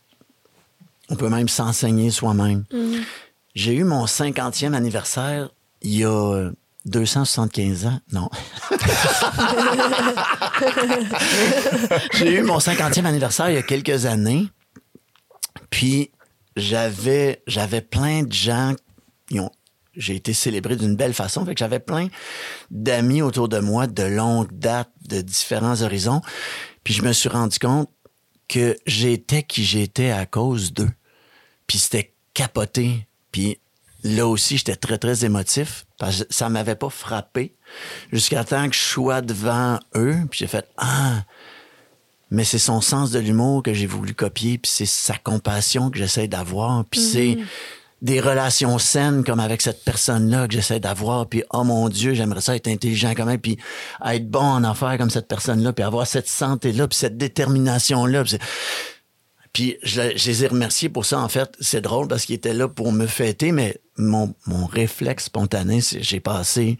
On peut même s'enseigner soi-même. J'ai eu mon 50e anniversaire il y a euh, 275 ans. Non. *laughs* *laughs* J'ai eu mon 50e anniversaire il y a quelques années. Puis j'avais j'avais plein de gens qui ont j'ai été célébré d'une belle façon, fait que j'avais plein d'amis autour de moi de longue date, de différents horizons. Puis je me suis rendu compte que j'étais qui j'étais à cause d'eux. Puis c'était capoté. Puis là aussi, j'étais très, très émotif. Parce que ça m'avait pas frappé jusqu'à temps que je sois devant eux. Puis j'ai fait Ah! Mais c'est son sens de l'humour que j'ai voulu copier. Puis c'est sa compassion que j'essaie d'avoir. Puis c'est des relations saines comme avec cette personne-là que j'essaie d'avoir. Puis, oh mon Dieu, j'aimerais ça être intelligent quand même, puis être bon en affaires comme cette personne-là, puis avoir cette santé-là, puis cette détermination-là. Puis, puis je, je les ai remerciés pour ça, en fait. C'est drôle parce qu'ils étaient là pour me fêter, mais mon, mon réflexe spontané, c'est j'ai passé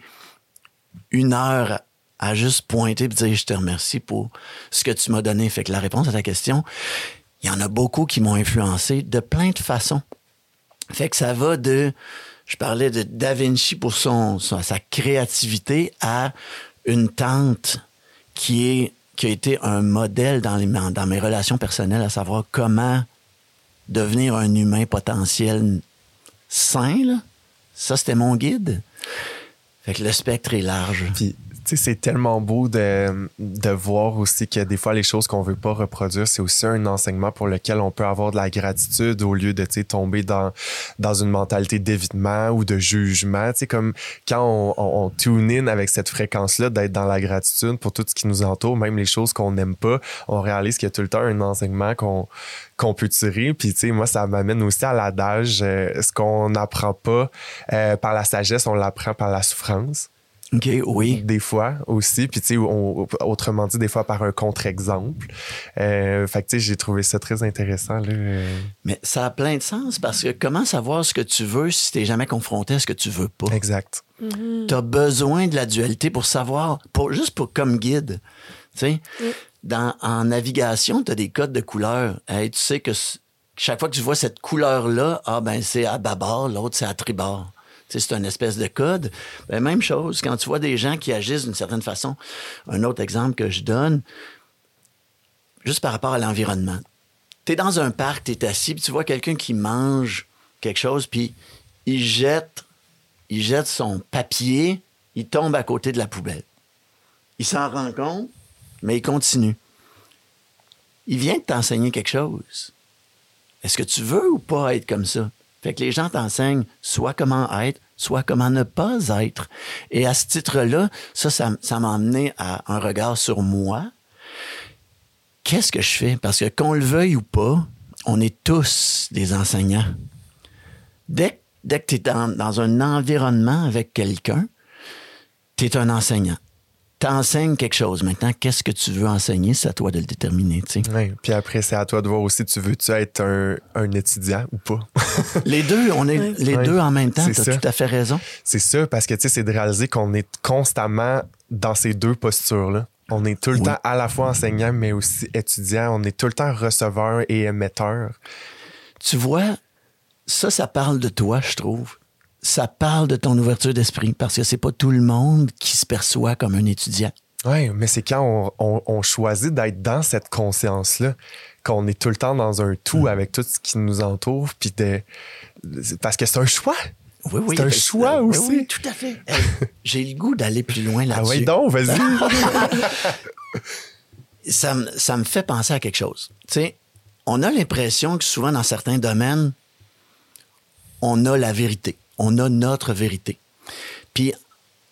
une heure à juste pointer et dire je te remercie pour ce que tu m'as donné. Fait que la réponse à ta question, il y en a beaucoup qui m'ont influencé de plein de façons. Fait que ça va de, je parlais de Da Vinci pour son, sa créativité à une tante qui est qui a été un modèle dans, les, dans mes relations personnelles, à savoir comment devenir un humain potentiel sain. là. Ça, c'était mon guide. Fait que le spectre est large. C'est tellement beau de, de voir aussi que des fois, les choses qu'on veut pas reproduire, c'est aussi un enseignement pour lequel on peut avoir de la gratitude au lieu de, tomber dans, dans une mentalité d'évitement ou de jugement. Tu sais, comme quand on, on, on tune in avec cette fréquence-là, d'être dans la gratitude pour tout ce qui nous entoure, même les choses qu'on n'aime pas, on réalise qu'il y a tout le temps un enseignement qu'on qu'on peut tirer. Puis, tu sais, moi, ça m'amène aussi à l'adage, euh, ce qu'on n'apprend pas euh, par la sagesse, on l'apprend par la souffrance OK, oui. des fois aussi. Puis, tu sais, autrement dit, des fois par un contre-exemple. Euh, fait que, tu sais, j'ai trouvé ça très intéressant. Là. Mais ça a plein de sens parce que comment savoir ce que tu veux si t'es jamais confronté à ce que tu veux pas? Exact. Tu as besoin de la dualité pour savoir, pour, juste pour comme guide. Tu sais, dans, en navigation, tu as des codes de couleurs. Hey, tu sais que chaque fois que tu vois cette couleur-là, ah ben c'est à bâbord, l'autre c'est à tribord. C'est une espèce de code. Ben, même chose, quand tu vois des gens qui agissent d'une certaine façon. Un autre exemple que je donne, juste par rapport à l'environnement. Tu es dans un parc, tu es assis, puis tu vois quelqu'un qui mange quelque chose, puis il jette, il jette son papier, il tombe à côté de la poubelle. Il s'en rend compte, mais il continue. Il vient de t'enseigner quelque chose. Est-ce que tu veux ou pas être comme ça? Fait que les gens t'enseignent soit comment être, soit comment ne pas être. Et à ce titre-là, ça, ça, m'a amené à un regard sur moi. Qu'est-ce que je fais? Parce que qu'on le veuille ou pas, on est tous des enseignants. Dès, dès que tu es dans, dans un environnement avec quelqu'un, tu es un enseignant. T'enseignes quelque chose. Maintenant, qu'est-ce que tu veux enseigner? C'est à toi de le déterminer. tu sais. Ouais. Puis après, c'est à toi de voir aussi, tu veux-tu être un, un étudiant ou pas? *laughs* Les deux, on est les deux en même temps. C'est Tu ça. tout à fait raison. c'est ça, parce que tu sais, c'est de réaliser qu'on est constamment dans ces deux postures-là. On est tout le Oui. temps à la fois enseignant, mais aussi étudiant. On est tout le temps receveur et émetteur. Tu vois, ça, ça parle de toi, je trouve. Ça parle de ton ouverture d'esprit parce que c'est pas tout le monde qui se perçoit comme un étudiant. Oui, mais c'est quand on, on- on choisit d'être dans cette conscience-là qu'on est tout le temps dans un tout avec tout ce qui nous entoure. Puis de... Parce que c'est un choix. Oui, oui. C'est un ben, choix oui, aussi. Oui, tout à fait. *laughs* J'ai le goût d'aller plus loin Ah là-dessus. oui, donc, vas-y. *laughs* ça, me- ça me fait penser à quelque chose. Tu sais, on a l'impression que souvent dans certains domaines, on a la vérité. On a notre vérité. Puis,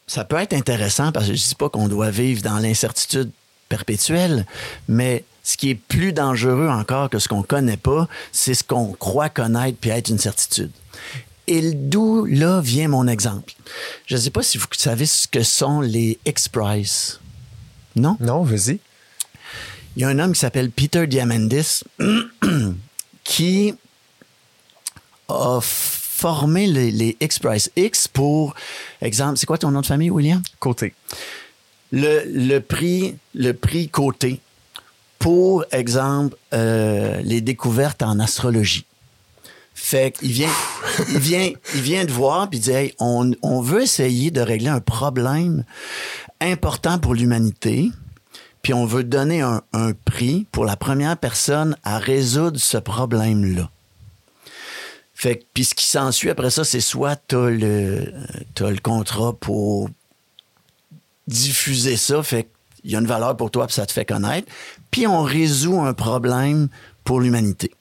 ça peut être intéressant parce que je ne dis pas qu'on doit vivre dans l'incertitude perpétuelle, mais ce qui est plus dangereux encore que ce qu'on connaît pas, c'est ce qu'on croit connaître puis être une certitude. Et d'où là vient mon exemple? Je ne sais pas si vous savez ce que sont les X-Prize. Non? non, vas-y. Il y a un homme qui s'appelle Peter Diamandis *clears throat* qui a formé les, les X-Prize. X pour, exemple, c'est quoi ton nom de famille, William? Côté. Le, le prix, le prix côté pour, exemple, euh, les découvertes en astrologie. Fait qu'il vient, *laughs* il vient, il vient de voir puis il dit, hey, on, on veut essayer de régler un problème important pour l'humanité, puis on veut donner un, un prix pour la première personne à résoudre ce problème-là. Fait puis ce qui s'ensuit après ça, c'est soit t'as le, t'as le contrat pour diffuser ça, fait qu'il y a une valeur pour toi, puis ça te fait connaître. Puis on résout un problème pour l'humanité.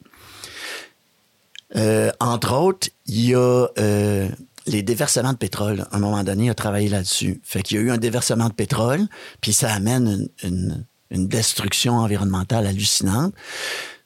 Euh, entre autres, il y a euh, les déversements de pétrole. À un moment donné, il a travaillé là-dessus. Fait qu'il y a eu un déversement de pétrole, puis ça amène une destruction environnementale hallucinante.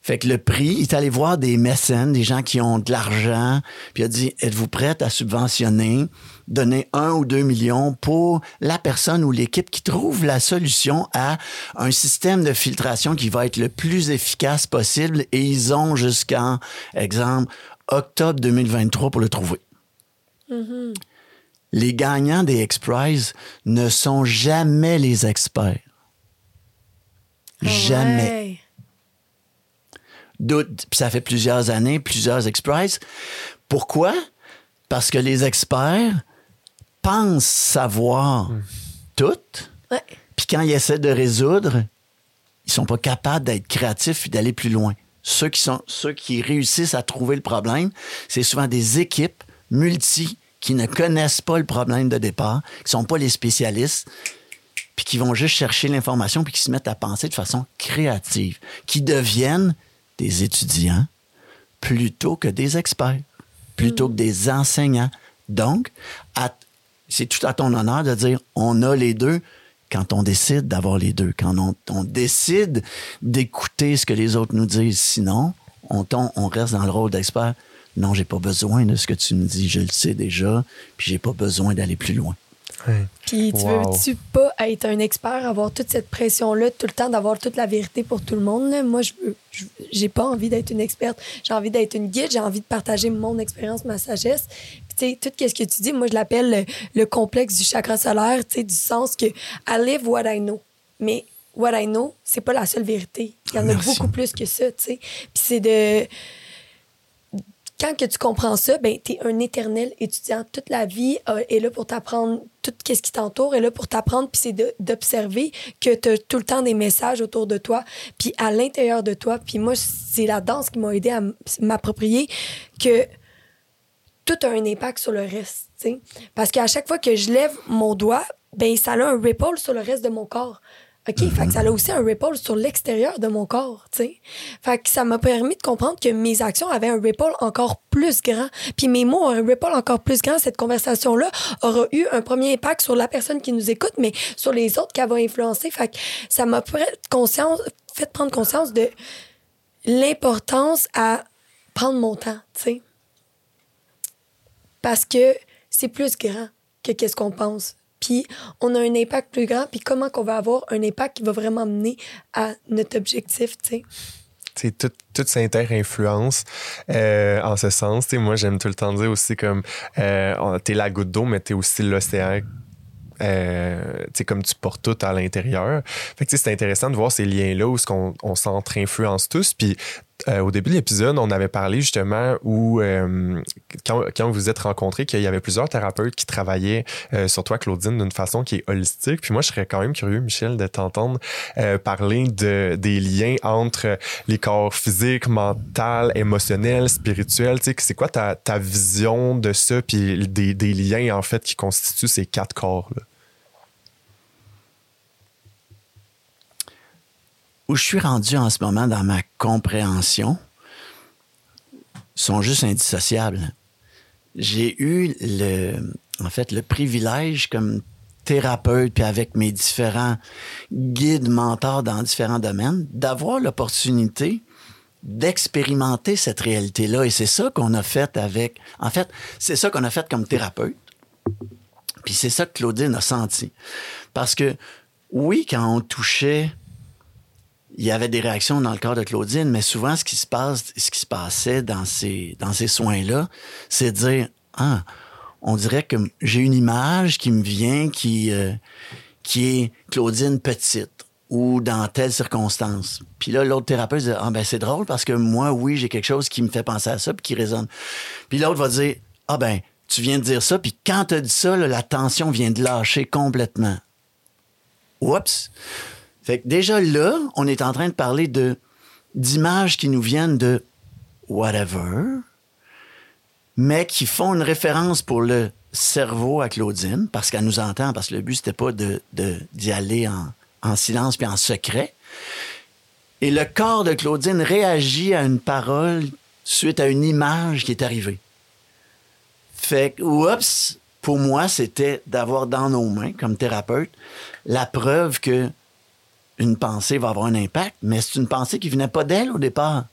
Fait que le prix, il est allé voir des mécènes, des gens qui ont de l'argent, puis il a dit Êtes-vous prête à subventionner, donner un ou deux millions pour la personne ou l'équipe qui trouve la solution à un système de filtration qui va être le plus efficace possible? Et ils ont jusqu'en, exemple, octobre 2023 pour le trouver. Les gagnants des X-Prize ne sont jamais les experts. Jamais. Ouais. Doute. Puis ça fait plusieurs années, plusieurs X-Prize. Pourquoi? Parce que les experts pensent savoir tout, Ouais. puis quand ils essaient de résoudre, ils sont pas capables d'être créatifs et d'aller plus loin. Ceux qui, sont, ceux qui réussissent à trouver le problème, c'est souvent des équipes multi qui ne connaissent pas le problème de départ, qui sont pas les spécialistes, puis qui vont juste chercher l'information, puis qui se mettent à penser de façon créative, qui deviennent des étudiants plutôt que des experts, plutôt que des enseignants. Donc, c'est tout à ton honneur de dire on a les deux quand on décide d'avoir les deux, quand on, on décide d'écouter ce que les autres nous disent. Sinon, on, on reste dans le rôle d'expert. Non, j'ai pas besoin de ce que tu me dis, je le sais déjà, puis j'ai pas besoin d'aller plus loin. Ouais. Puis tu Wow. veux-tu pas être un expert, avoir toute cette pression-là, tout le temps d'avoir toute la vérité pour tout le monde? là? Moi, je j'ai pas envie d'être une experte. J'ai envie d'être une guide, j'ai envie de partager mon expérience, ma sagesse. Puis tu sais, tout ce que tu dis, moi, je l'appelle le, le complexe du chakra solaire, tu sais, du sens que I live what I know. Mais what I know, c'est pas la seule vérité. Il y en a beaucoup plus que ça, tu sais. Puis c'est de quand que tu comprends ça, ben, tu es un éternel étudiant. Toute la vie euh, est là pour t'apprendre tout ce qui t'entoure, est là pour t'apprendre, puis c'est d'observer que tu as tout le temps des messages autour de toi, puis à l'intérieur de toi. Puis moi, c'est la danse qui m'a aidé à m'approprier que tout a un impact sur le reste. tu sais. Parce qu'à chaque fois que je lève mon doigt, ben ça a un ripple sur le reste de mon corps. OK? Fait que ça a aussi un ripple sur l'extérieur de mon corps, tu sais. Fait que ça m'a permis de comprendre que mes actions avaient un ripple encore plus grand. Puis mes mots ont un ripple encore plus grand. Cette conversation-là aura eu un premier impact sur la personne qui nous écoute, mais sur les autres qu'elle va influencer. Fait que ça m'a fait conscience, fait prendre conscience de l'importance à prendre mon temps, tu sais. Parce que c'est plus grand que qu'est-ce qu'on pense. Puis on a un impact plus grand, puis comment qu'on va avoir un impact qui va vraiment mener à notre objectif, tu sais. C'est tout, tout s'inter-influence euh, en ce sens. T'sais, moi, j'aime tout le temps dire aussi comme euh, t'es la goutte d'eau, mais t'es aussi l'océan euh, comme tu portes tout à l'intérieur. Fait que c'est intéressant de voir ces liens-là où on, on s'entre-influence tous. Puis euh, au début de l'épisode, on avait parlé justement où, euh, quand, vous vous êtes rencontrés, qu'il y avait plusieurs thérapeutes qui travaillaient euh, sur toi, Claudine, d'une façon qui est holistique. Puis moi, je serais quand même curieux, Michel, de t'entendre parler de, des liens entre les corps physiques, mental, émotionnel, spirituel. Tu sais, c'est quoi ta, ta vision de ça, puis des, des liens, en fait, qui constituent ces quatre corps-là? Où je suis rendu en ce moment dans ma compréhension sont juste indissociables. J'ai eu le, en fait, le privilège comme thérapeute, puis avec mes différents guides, mentors dans différents domaines, d'avoir l'opportunité d'expérimenter cette réalité-là. Et c'est ça qu'on a fait avec... En fait, c'est ça qu'on a fait comme thérapeute. Puis c'est ça que Claudine a senti. Parce que, oui, quand on touchait il y avait des réactions dans le corps de Claudine, mais souvent, ce qui se passe, ce qui se passait dans ces, dans ces soins-là, c'est de dire, ah, on dirait que j'ai une image qui me vient qui, euh, qui est Claudine petite ou dans telle circonstance. Puis là, l'autre thérapeute dit, ah ben c'est drôle parce que moi, oui, j'ai quelque chose qui me fait penser à ça puis qui résonne. Puis l'autre va dire, ah ben, tu viens de dire ça, puis quand tu as dit ça, la tension vient de lâcher complètement. Oups! Fait que déjà là, on est en train de parler de d'images qui nous viennent de whatever, mais qui font une référence pour le cerveau à Claudine, parce qu'elle nous entend, parce que le but, c'était pas de, d'y aller en, en silence puis en secret. Et le corps de Claudine réagit à une parole suite à une image qui est arrivée. Fait que, oups, pour moi, c'était d'avoir dans nos mains, comme thérapeute, la preuve que une pensée va avoir un impact, mais c'est une pensée qui venait pas d'elle au départ.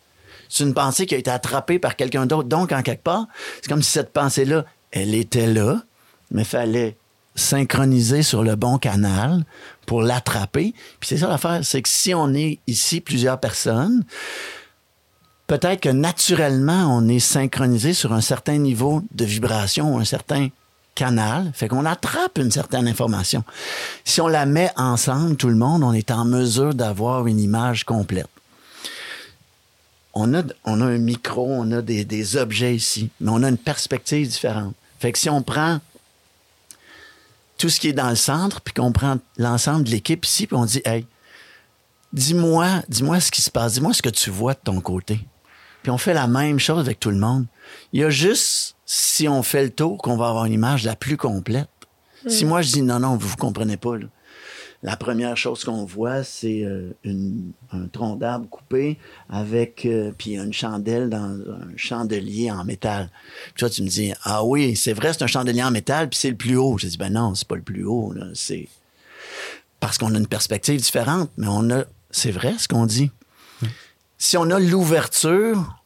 C'est une pensée qui a été attrapée par quelqu'un d'autre. Donc, en quelque part, c'est comme si cette pensée-là, elle était là, mais fallait synchroniser sur le bon canal pour l'attraper. Puis c'est ça l'affaire, c'est que si on est ici plusieurs personnes, peut-être que naturellement, on est synchronisé sur un certain niveau de vibration, un certain canal, fait qu'on attrape une certaine information. Si on la met ensemble, tout le monde, on est en mesure d'avoir une image complète. On a, on a un micro, on a des, des objets ici, mais on a une perspective différente. Fait que si on prend tout ce qui est dans le centre, puis qu'on prend l'ensemble de l'équipe ici, puis on dit, hey, dis-moi, dis-moi ce qui se passe, dis-moi ce que tu vois de ton côté. Puis on fait la même chose avec tout le monde. Il y a juste si on fait le tour qu'on va avoir une image la plus complète. Si hmm. moi je dis non, non, vous ne comprenez pas. La première chose qu'on voit, c'est euh, un tronc d'arbre coupé avec euh, puis une chandelle dans un chandelier en métal. Puis toi, tu me dis ah oui, c'est vrai, c'est un chandelier en métal, puis c'est le plus haut. Je dis ben non, c'est pas le plus haut. C'est parce qu'on a une perspective différente, mais on a, c'est vrai ce qu'on dit. Hmm. Si on a l'ouverture,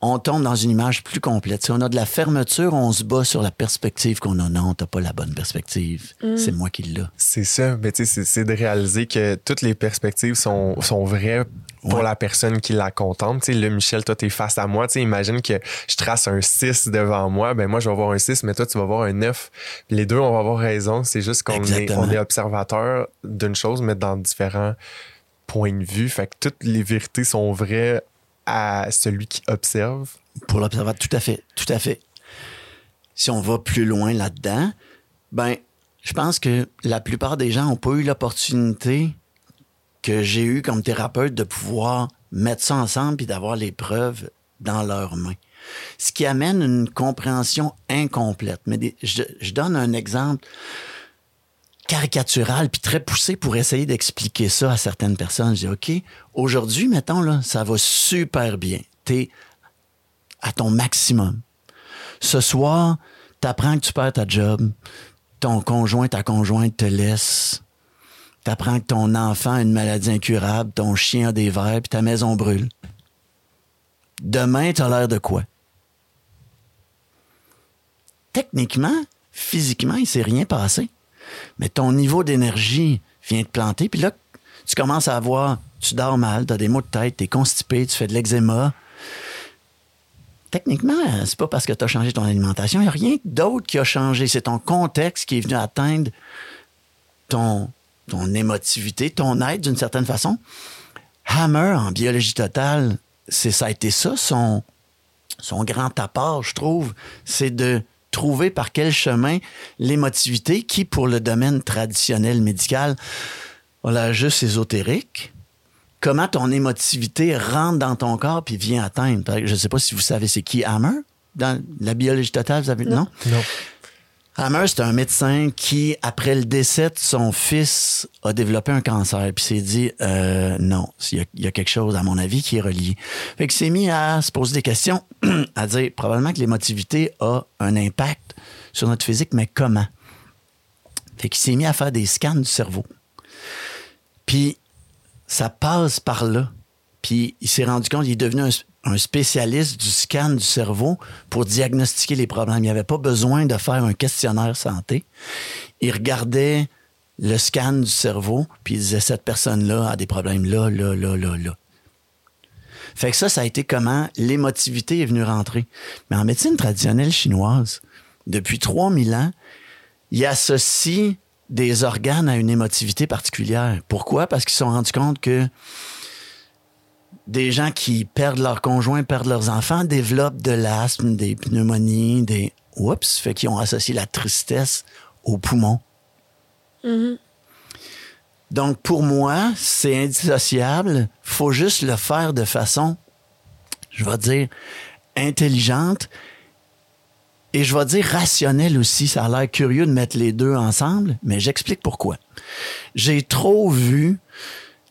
on tombe dans une image plus complète. Si on a de la fermeture, on se bat sur la perspective qu'on a. Non, t'as pas la bonne perspective. Mm. C'est moi qui l'ai. C'est ça. Mais tu sais, c'est de réaliser que toutes les perspectives sont, sont vraies pour la personne qui la contemple. Tu sais, là, Michel, toi, t'es face à moi. Tu sais, imagine que je trace un 6 devant moi. Ben, moi, je vais avoir un 6, mais toi, tu vas avoir un 9. Les deux, on va avoir raison. C'est juste qu'on est, on est observateur d'une chose, mais dans différents points de vue. Fait que toutes les vérités sont vraies à celui qui observe? Pour l'observateur, tout à fait, tout à fait. Si on va plus loin là-dedans, ben, je pense que la plupart des gens n'ont pas eu l'opportunité que j'ai eu comme thérapeute de pouvoir mettre ça ensemble et d'avoir les preuves dans leurs mains. Ce qui amène une compréhension incomplète. Mais je donne un exemple caricatural puis très poussé pour essayer d'expliquer ça à certaines personnes. Je dis, OK, aujourd'hui, mettons, là, ça va super bien. T'es à ton maximum. Ce soir, t'apprends que tu perds ta job, ton conjoint, ta conjointe te laisse, t'apprends que ton enfant a une maladie incurable, ton chien a des vers, puis ta maison brûle. Demain, t'as l'air de quoi? Techniquement, physiquement, il s'est rien passé. Mais ton niveau d'énergie vient te planter. Puis là, tu commences à avoir, tu dors mal, tu as des maux de tête, tu es constipé, tu fais de l'eczéma. Techniquement, c'est pas parce que tu as changé ton alimentation, il n'y a rien d'autre qui a changé. C'est ton contexte qui est venu atteindre ton, émotivité, ton être d'une certaine façon. Hammer, en biologie totale, c'est ça a été ça, son, son grand apport, je trouve, c'est de trouver par quel chemin l'émotivité, qui pour le domaine traditionnel médical a la juste ésotérique, comment ton émotivité rentre dans ton corps puis vient atteindre? Je ne sais pas si vous savez c'est qui Hammer? Dans la biologie totale, vous avez non? Non. Hammer, c'est un médecin qui, après le décès de son fils, a développé un cancer. Puis s'est dit, euh, non, il y, a, quelque chose, à mon avis, qui est relié. Fait qu'il s'est mis à se poser des questions, *clears throat* à dire probablement que l'émotivité a un impact sur notre physique, mais comment? Fait qu'il s'est mis à faire des scans du cerveau. Puis ça passe par là. Puis il s'est rendu compte, il est devenu un, un spécialiste du scan du cerveau pour diagnostiquer les problèmes. Il n'y avait pas besoin de faire un questionnaire santé. Il regardait le scan du cerveau, puis il disait cette personne-là a des problèmes là, là, là, là, là. Fait que ça, ça a été comment l'émotivité est venue rentrer. Mais en médecine traditionnelle chinoise, depuis 3000 ans, il associe des organes à une émotivité particulière. Pourquoi? Parce qu'ils se sont rendus compte que des gens qui perdent leur conjoint, perdent leurs enfants, développent de l'asthme, des pneumonies, des... Oups, fait qu'ils ont associé la tristesse aux poumons. Mhm. Donc, pour moi, c'est indissociable. faut juste le faire de façon, je vais dire, intelligente et je vais dire rationnelle aussi. Ça a l'air curieux de mettre les deux ensemble, mais j'explique pourquoi. J'ai trop vu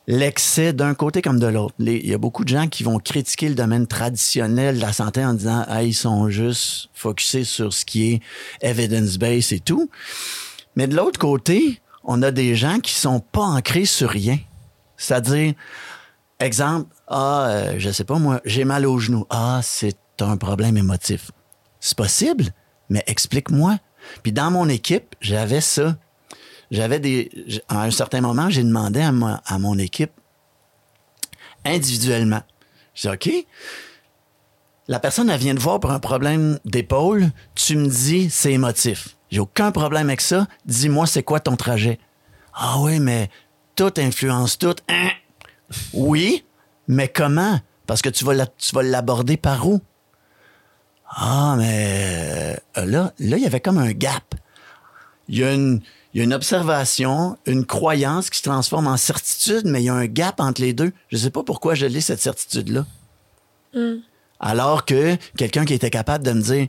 l'excès d'un côté comme de l'autre. Il y a beaucoup de gens qui vont critiquer le domaine traditionnel de la santé en disant ah, ils sont juste focusés sur ce qui est evidence-based et tout. Mais de l'autre côté, on a des gens qui sont pas ancrés sur rien. C'est-à-dire, exemple, ah, euh, je sais pas moi, j'ai mal au genou. Ah, c'est un problème émotif. C'est possible, mais explique-moi. Puis dans mon équipe, j'avais ça j'avais des. À un certain moment, j'ai demandé à, à mon équipe individuellement. Je dis OK. La personne, elle vient de voir pour un problème d'épaule. Tu me dis, c'est émotif. J'ai aucun problème avec ça. Dis-moi, c'est quoi ton trajet? Ah oui, mais tout influence tout. Hein? Oui, mais comment? Parce que tu vas, tu vas l'aborder par où? Ah, mais euh, là, là, il y avait comme un gap. Il y a une, il y a une observation, une croyance qui se transforme en certitude, mais il y a un gap entre les deux. Je ne sais pas pourquoi je lis cette certitude-là. Hmm. Alors que quelqu'un qui était capable de me dire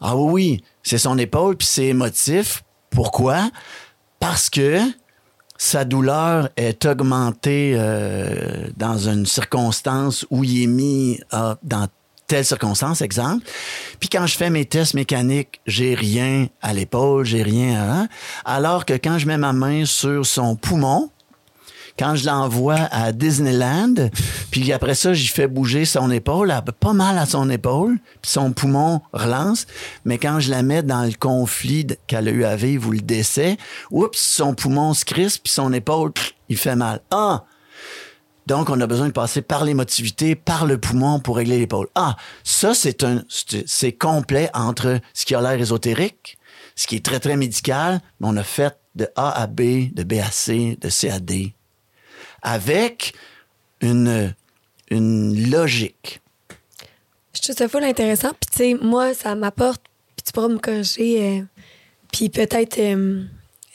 Ah oui, c'est son épaule, puis c'est émotif. Pourquoi? Parce que sa douleur est augmentée euh, dans une circonstance où il est mis ah, dans telle circonstance, exemple. Puis quand je fais mes tests mécaniques, j'ai rien à l'épaule, j'ai rien à... Alors que quand je mets ma main sur son poumon, quand je l'envoie à Disneyland, puis après ça, j'y fais bouger son épaule, pas mal à son épaule, puis son poumon relance, mais quand je la mets dans le conflit qu'elle a eu à vivre ou le décès, oups, son poumon se crispe, puis son épaule, il fait mal. Ah! Donc, on a besoin de passer par l'émotivité, par le poumon pour régler l'épaule. Ah, ça, c'est un, c'est complet entre ce qui a l'air ésotérique, ce qui est très, très médical, mais on a fait de A à B, de B à C, de C à D, avec une, logique. Je trouve ça full intéressant. Puis, tu sais, moi, ça m'apporte, puis tu pourras me corriger, euh, puis peut-être... Euh,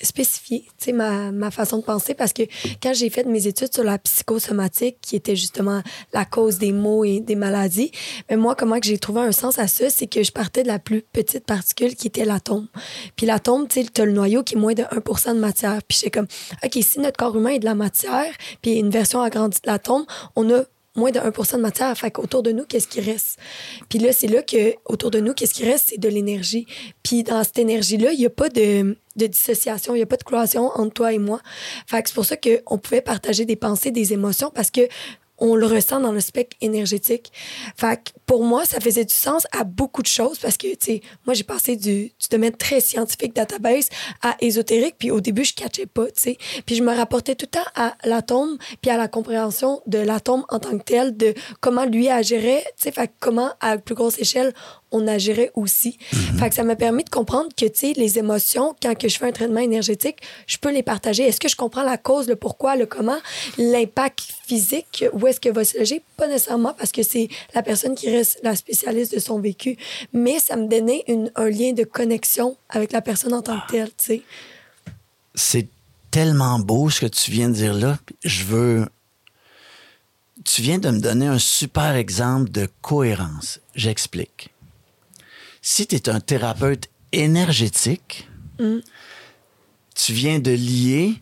spécifier ma, ma façon de penser parce que quand j'ai fait mes études sur la psychosomatique, qui était justement la cause des maux et des maladies, mais moi, comment que j'ai trouvé un sens à ça, c'est que je partais de la plus petite particule qui était l'atome. Puis l'atome, tu sais, as le noyau qui est moins de 1 de matière. Puis j'ai comme, OK, si notre corps humain est de la matière, puis une version agrandie de l'atome, on a moins de 1 de matière. Fait qu'autour de nous, qu'est-ce qui reste? Puis là, c'est là que autour de nous, qu'est-ce qui reste? C'est de l'énergie. Puis dans cette énergie-là, il n'y a pas de, de dissociation, il n'y a pas de croation entre toi et moi. Fait que c'est pour ça qu'on pouvait partager des pensées, des émotions, parce que on le ressent dans le spectre énergétique. Fait que pour moi, ça faisait du sens à beaucoup de choses parce que, tu sais, moi, j'ai passé du, domaine très scientifique database à ésotérique, puis au début, je catchais pas, tu sais. Puis je me rapportais tout le temps à l'atome, puis à la compréhension de l'atome en tant que tel, de comment lui agirait, tu sais, fait comment, à plus grosse échelle, on agirait aussi. Fait que ça m'a permis de comprendre que, tu sais, les émotions, quand que je fais un traitement énergétique, je peux les partager. Est-ce que je comprends la cause, le pourquoi, le comment, l'impact physique, où est-ce que va se loger? Pas nécessairement parce que c'est la personne qui reste la spécialiste de son vécu, mais ça me donnait une- un lien de connexion avec la personne en tant que telle, tu sais. C'est tellement beau ce que tu viens de dire là. Je veux. Tu viens de me donner un super exemple de cohérence. J'explique. Si tu es un thérapeute énergétique, tu viens de lier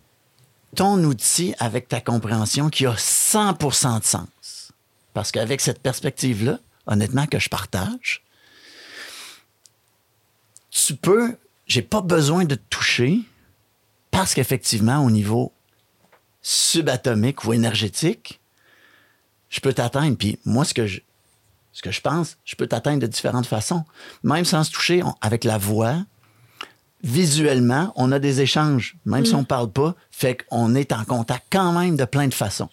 ton outil avec ta compréhension qui a 100% de sens. Parce qu'avec cette perspective-là, honnêtement, que je partage, tu peux, j'ai pas besoin de te toucher parce qu'effectivement, au niveau subatomique ou énergétique, je peux t'atteindre. Puis moi, ce que je, ce que je pense, je peux t'atteindre de différentes façons. Même sans se toucher, on- avec la voix, visuellement, on a des échanges. Même si on parle pas, fait qu'on est en contact quand même de plein de façons.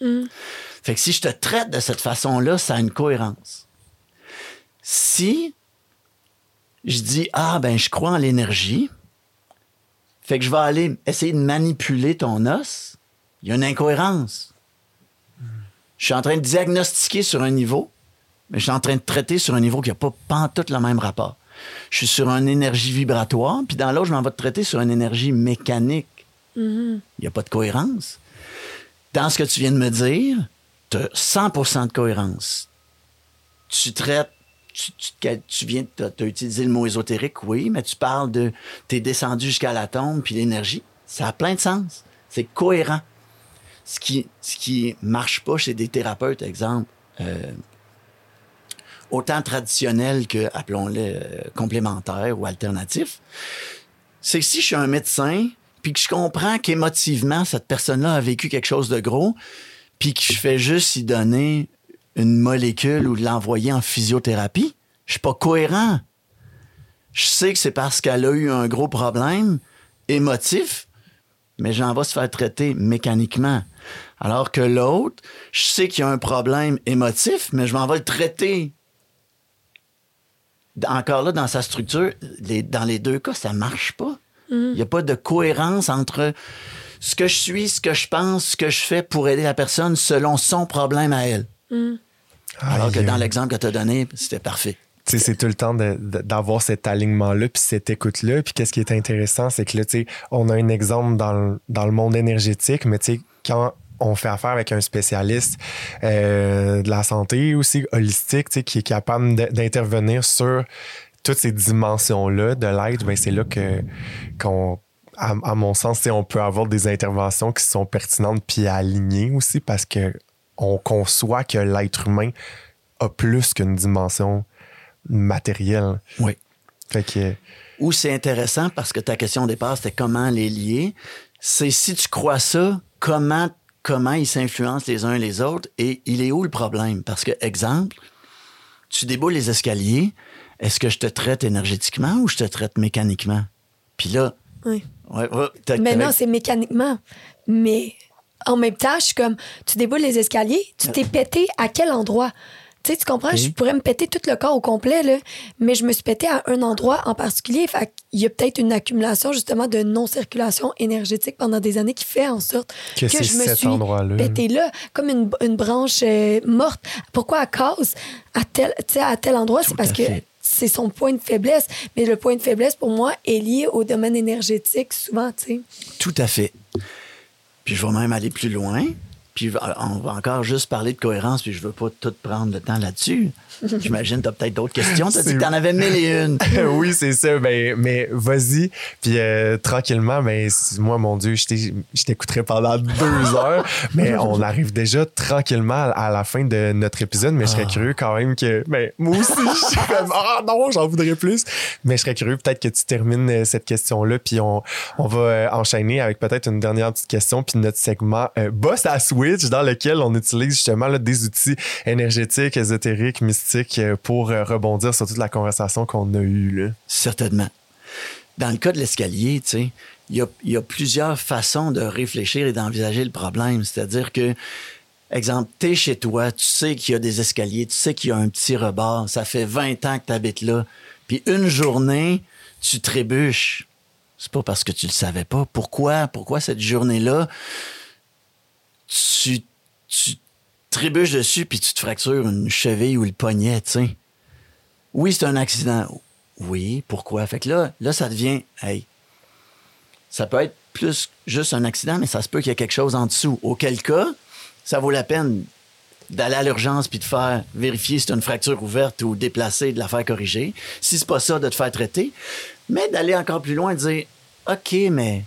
Fait que si je te traite de cette façon-là, ça a une cohérence. Si je dis, ah, ben, je crois en l'énergie, fait que je vais aller essayer de manipuler ton os, il y a une incohérence. Je suis en train de diagnostiquer sur un niveau, mais je suis en train de traiter sur un niveau qui n'a pas pantoute le même rapport. Je suis sur une énergie vibratoire, puis dans l'autre, je m'en vais te traiter sur une énergie mécanique. Il n'y a pas de cohérence. Dans ce que tu viens de me dire, tu as 100 de cohérence. Tu traites, tu, tu- tu viens, tu as, utilisé le mot ésotérique, oui, mais tu parles de, tu es descendu jusqu'à la tombe, puis l'énergie. Ça a plein de sens. C'est cohérent. Ce qui, ce qui marche pas chez des thérapeutes, exemple, euh, autant traditionnels que, appelons-le, euh, complémentaires ou alternatifs, c'est que si je suis un médecin, puis que je comprends qu'émotivement, cette personne-là a vécu quelque chose de gros, puis que je fais juste y donner une molécule ou l'envoyer en physiothérapie, je suis pas cohérent. Je sais que c'est parce qu'elle a eu un gros problème émotif, mais j'en vais se faire traiter mécaniquement. Alors que l'autre, je sais qu'il y a un problème émotif, mais je m'en vais le traiter. Encore là, dans sa structure, les- dans les deux cas, ça marche pas. Il n'y a pas de cohérence entre ce que je suis, ce que je pense, ce que je fais pour aider la personne selon son problème à elle. Alors que dans l'exemple que tu as donné, c'était parfait. Tu sais, c'est tout le temps d'avoir cet alignement-là, puis cette écoute-là. Puis qu'est-ce qui est intéressant, c'est que là, tu sais, on a un exemple dans le, dans le monde énergétique, mais tu sais, quand on fait affaire avec un spécialiste euh, de la santé aussi holistique, qui est capable d'intervenir sur toutes ces dimensions-là de l'être, ben c'est là que qu'on à, à mon sens, on peut avoir des interventions qui sont pertinentes puis alignées aussi parce que on conçoit que l'être humain a plus qu'une dimension matérielle. Oui. Fait que Ou c'est intéressant parce que ta question au départ, c'était comment les lier. C'est si tu crois ça, comment, comment ils s'influencent les uns les autres et il est où le problème? Parce que, exemple, tu déboules les escaliers, est-ce que je te traite énergétiquement ou je te traite mécaniquement? Puis là, Oui. ouais, ouais, Mais non, c'est mécaniquement. Mais en même temps, je suis comme, tu déboules les escaliers, tu t'es pété à quel endroit? Tu sais, tu comprends? Je pourrais me péter tout le corps au complet, là, mais je me suis pété à un endroit en particulier. Fait qu'il y a peut-être une accumulation, justement, de non-circulation énergétique pendant des années qui fait en sorte Que je me cet suis endroit-là. pété là, comme une, une branche euh, morte. Pourquoi? Elle cause à tel, tu sais, à tel endroit? C'est parce à que c'est son point de faiblesse. Mais le point de faiblesse, pour moi, est lié au domaine énergétique, souvent, tu sais. Tout à fait. Puis je vais même aller plus loin. Puis on va encore juste parler de cohérence, puis je veux pas tout prendre le temps là-dessus. *laughs* J'imagine que tu as peut-être d'autres questions. Tu as dit que tu en avais mille et une. *laughs* oui, c'est ça. Ben, mais vas-y. Puis euh, tranquillement, ben, si- moi, mon Dieu, je t'écouterai pendant deux *laughs* heures. mais on arrive déjà tranquillement à la fin de notre épisode. Mais je serais curieux quand même que. Ben, moi aussi, je suis comme, ah non, j'en voudrais plus. Mais je serais curieux peut-être que tu termines euh, cette question-là. Puis on, on va euh, enchaîner avec peut-être une dernière petite question. Puis notre segment euh, Boss à Switch. Dans lequel on utilise justement des outils énergétiques, ésotériques, mystiques euh, pour euh, rebondir sur toute la conversation qu'on a eue. Certainement. Dans le cas de l'escalier, tu sais, il y a, il y a plusieurs façons de réfléchir et d'envisager le problème. C'est-à-dire que, exemple, tu es chez toi, tu sais qu'il y a des escaliers, tu sais qu'il y a un petit rebord, ça fait 20 ans que tu habites là, puis une journée, tu trébuches. C'est pas parce que tu le savais pas. Pourquoi? Pourquoi cette journée-là, tu, tu trébuches dessus puis tu te fractures une cheville ou le poignet, tu sais? Oui, c'est un accident. Oui, pourquoi? Fait que là, là, ça devient, hey, ça peut être plus juste un accident, mais ça se peut qu'il y ait quelque chose en dessous. Auquel cas, ça vaut la peine d'aller à l'urgence puis de faire vérifier si c'est une fracture ouverte ou déplacer, de la faire corriger. Si c'est pas ça, de te faire traiter. Mais d'aller encore plus loin et de dire OK, mais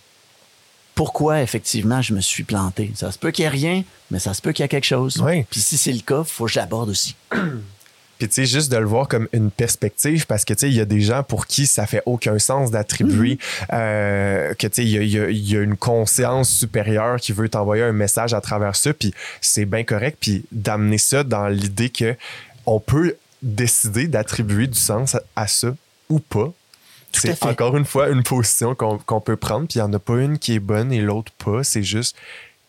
pourquoi effectivement je me suis planté? Ça se peut qu'il y ait rien, mais ça se peut qu'il y ait quelque chose. Oui. Puis si c'est le cas, faut que j'aborde aussi. *clears throat* Puis tu sais, juste de le voir comme une perspective, parce que tu sais, il y a des gens pour qui ça fait aucun sens d'attribuer euh, que tu sais, il y a, il y a- il y a une conscience supérieure qui veut t'envoyer un message à travers ça, puis c'est bien correct, puis d'amener ça dans l'idée que on peut décider d'attribuer du sens à, à ça ou pas. C'est encore une fois une position qu'on peut prendre, puis il n'y en a pas une qui est bonne et l'autre pas. C'est juste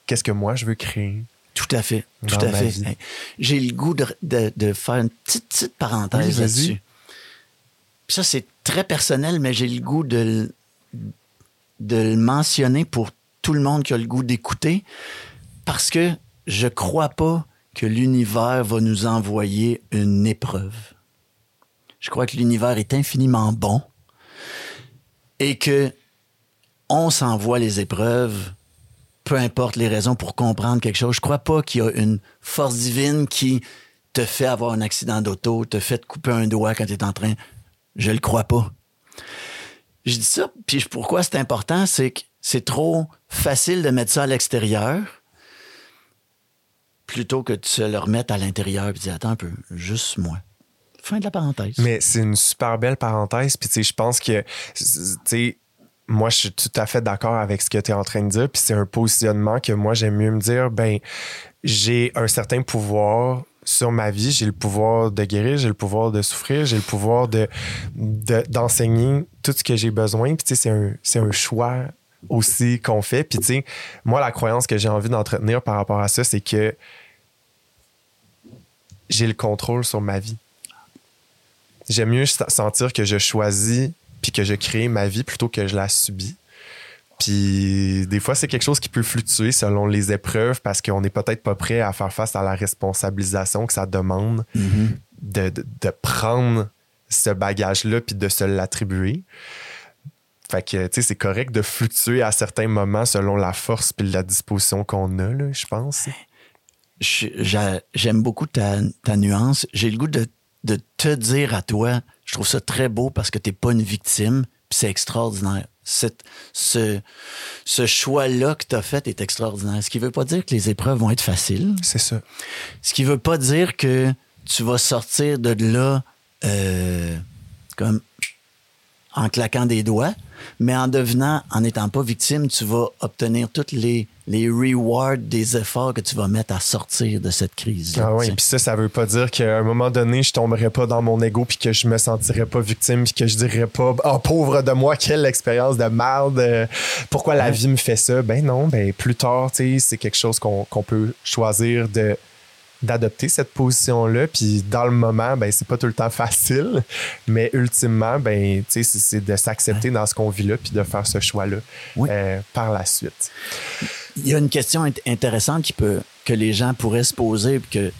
qu'est-ce que moi je veux créer. Tout à fait. Tout à fait. Hey, J'ai le goût de, de- de faire une petite, petite parenthèse là-dessus. Ça, c'est très personnel, mais j'ai le goût de, le- de le mentionner pour tout le monde qui a le goût d'écouter parce que je crois pas que l'univers va nous envoyer une épreuve. Je crois que l'univers est infiniment bon et que on s'envoie les épreuves peu importe les raisons pour comprendre quelque chose. Je crois pas qu'il y a une force divine qui te fait avoir un accident d'auto, te fait couper un doigt quand tu es en train. Je le crois pas. Je dis ça, puis pourquoi c'est important, c'est que c'est trop facile de mettre ça à l'extérieur plutôt que de se le remettre à l'intérieur et dire attends un peu, juste moi. Fin de la parenthèse. Mais c'est une super belle parenthèse. Puis, tu sais, je pense que, tu sais, moi, je suis tout à fait d'accord avec ce que tu es en train de dire. Puis, c'est un positionnement que moi, j'aime mieux me dire, ben, j'ai un certain pouvoir sur ma vie. J'ai le pouvoir de guérir, j'ai le pouvoir de souffrir, j'ai le pouvoir de, de- d'enseigner tout ce que j'ai besoin. Puis, tu sais, c'est un, un choix aussi qu'on fait. Puis, tu sais, moi, la croyance que j'ai envie d'entretenir par rapport à ça, c'est que j'ai le contrôle sur ma vie. J'aime mieux sentir que je choisis puis que je crée ma vie plutôt que je la subis. Puis des fois, c'est quelque chose qui peut fluctuer selon les épreuves parce qu'on n'est peut-être pas prêt à faire face à la responsabilisation que ça demande Mhm. de, de- de prendre ce bagage-là puis de se l'attribuer. Fait que, tu sais, c'est correct de fluctuer à certains moments selon la force puis la disposition qu'on a, là, je pense. J'aime beaucoup ta, ta nuance. J'ai le goût de, de te dire à toi, je trouve ça très beau parce que t'es pas une victime, puis c'est extraordinaire. Cette- ce ce choix-là que tu as fait est extraordinaire. Ce qui veut pas dire que les épreuves vont être faciles. C'est ça. Ce qui veut pas dire que tu vas sortir de là euh, comme en claquant des doigts, mais en devenant, en n'étant pas victime, tu vas obtenir toutes les, les rewards des efforts que tu vas mettre à sortir de cette crise. Ah oui, puis ça, ça veut pas dire qu'à un moment donné, je tomberais pas dans mon ego puis que je me sentirais pas victime puis que je dirais pas « Oh, pauvre de moi, quelle expérience de merde! euh, Pourquoi la vie me fait ça? » Ben non, ben plus tard, tu sais, c'est quelque chose qu'on qu'on peut choisir de d'adopter cette position-là. Puis dans le moment, ben c'est pas tout le temps *laughs* facile, mais ultimement, ben tu sais, c'est- de s'accepter dans ce qu'on vit là puis de faire ce choix-là Oui. euh, par la suite. Il y a une question int- intéressante qui peut, que les gens pourraient se poser, puis que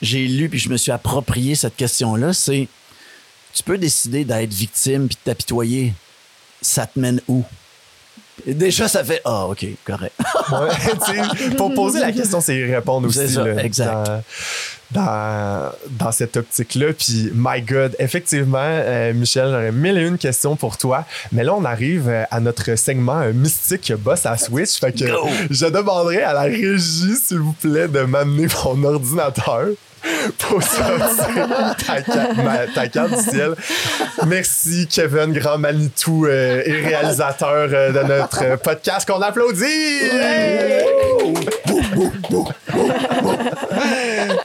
j'ai lu, puis je me suis approprié cette question-là, c'est tu peux décider d'être victime puis de t'apitoyer. Ça te mène où? Et déjà, ça fait Ah, OK, correct. Ouais, *laughs* pour poser la question, c'est y répondre aussi. Ça, là, exact. Dans, dans, dans cette optique-là. Puis, my God, effectivement, euh, Michel, j'aurais mille et une questions pour toi. Mais là, on arrive euh, à notre segment euh, mystique boss à Switch. Fait que Go! je demanderai à la régie, s'il vous plaît, de m'amener mon *laughs* ordinateur. Pour sortir ta, carte du ciel. Merci, Kevin Grand Manitou euh, et réalisateur euh, de notre podcast qu'on applaudit!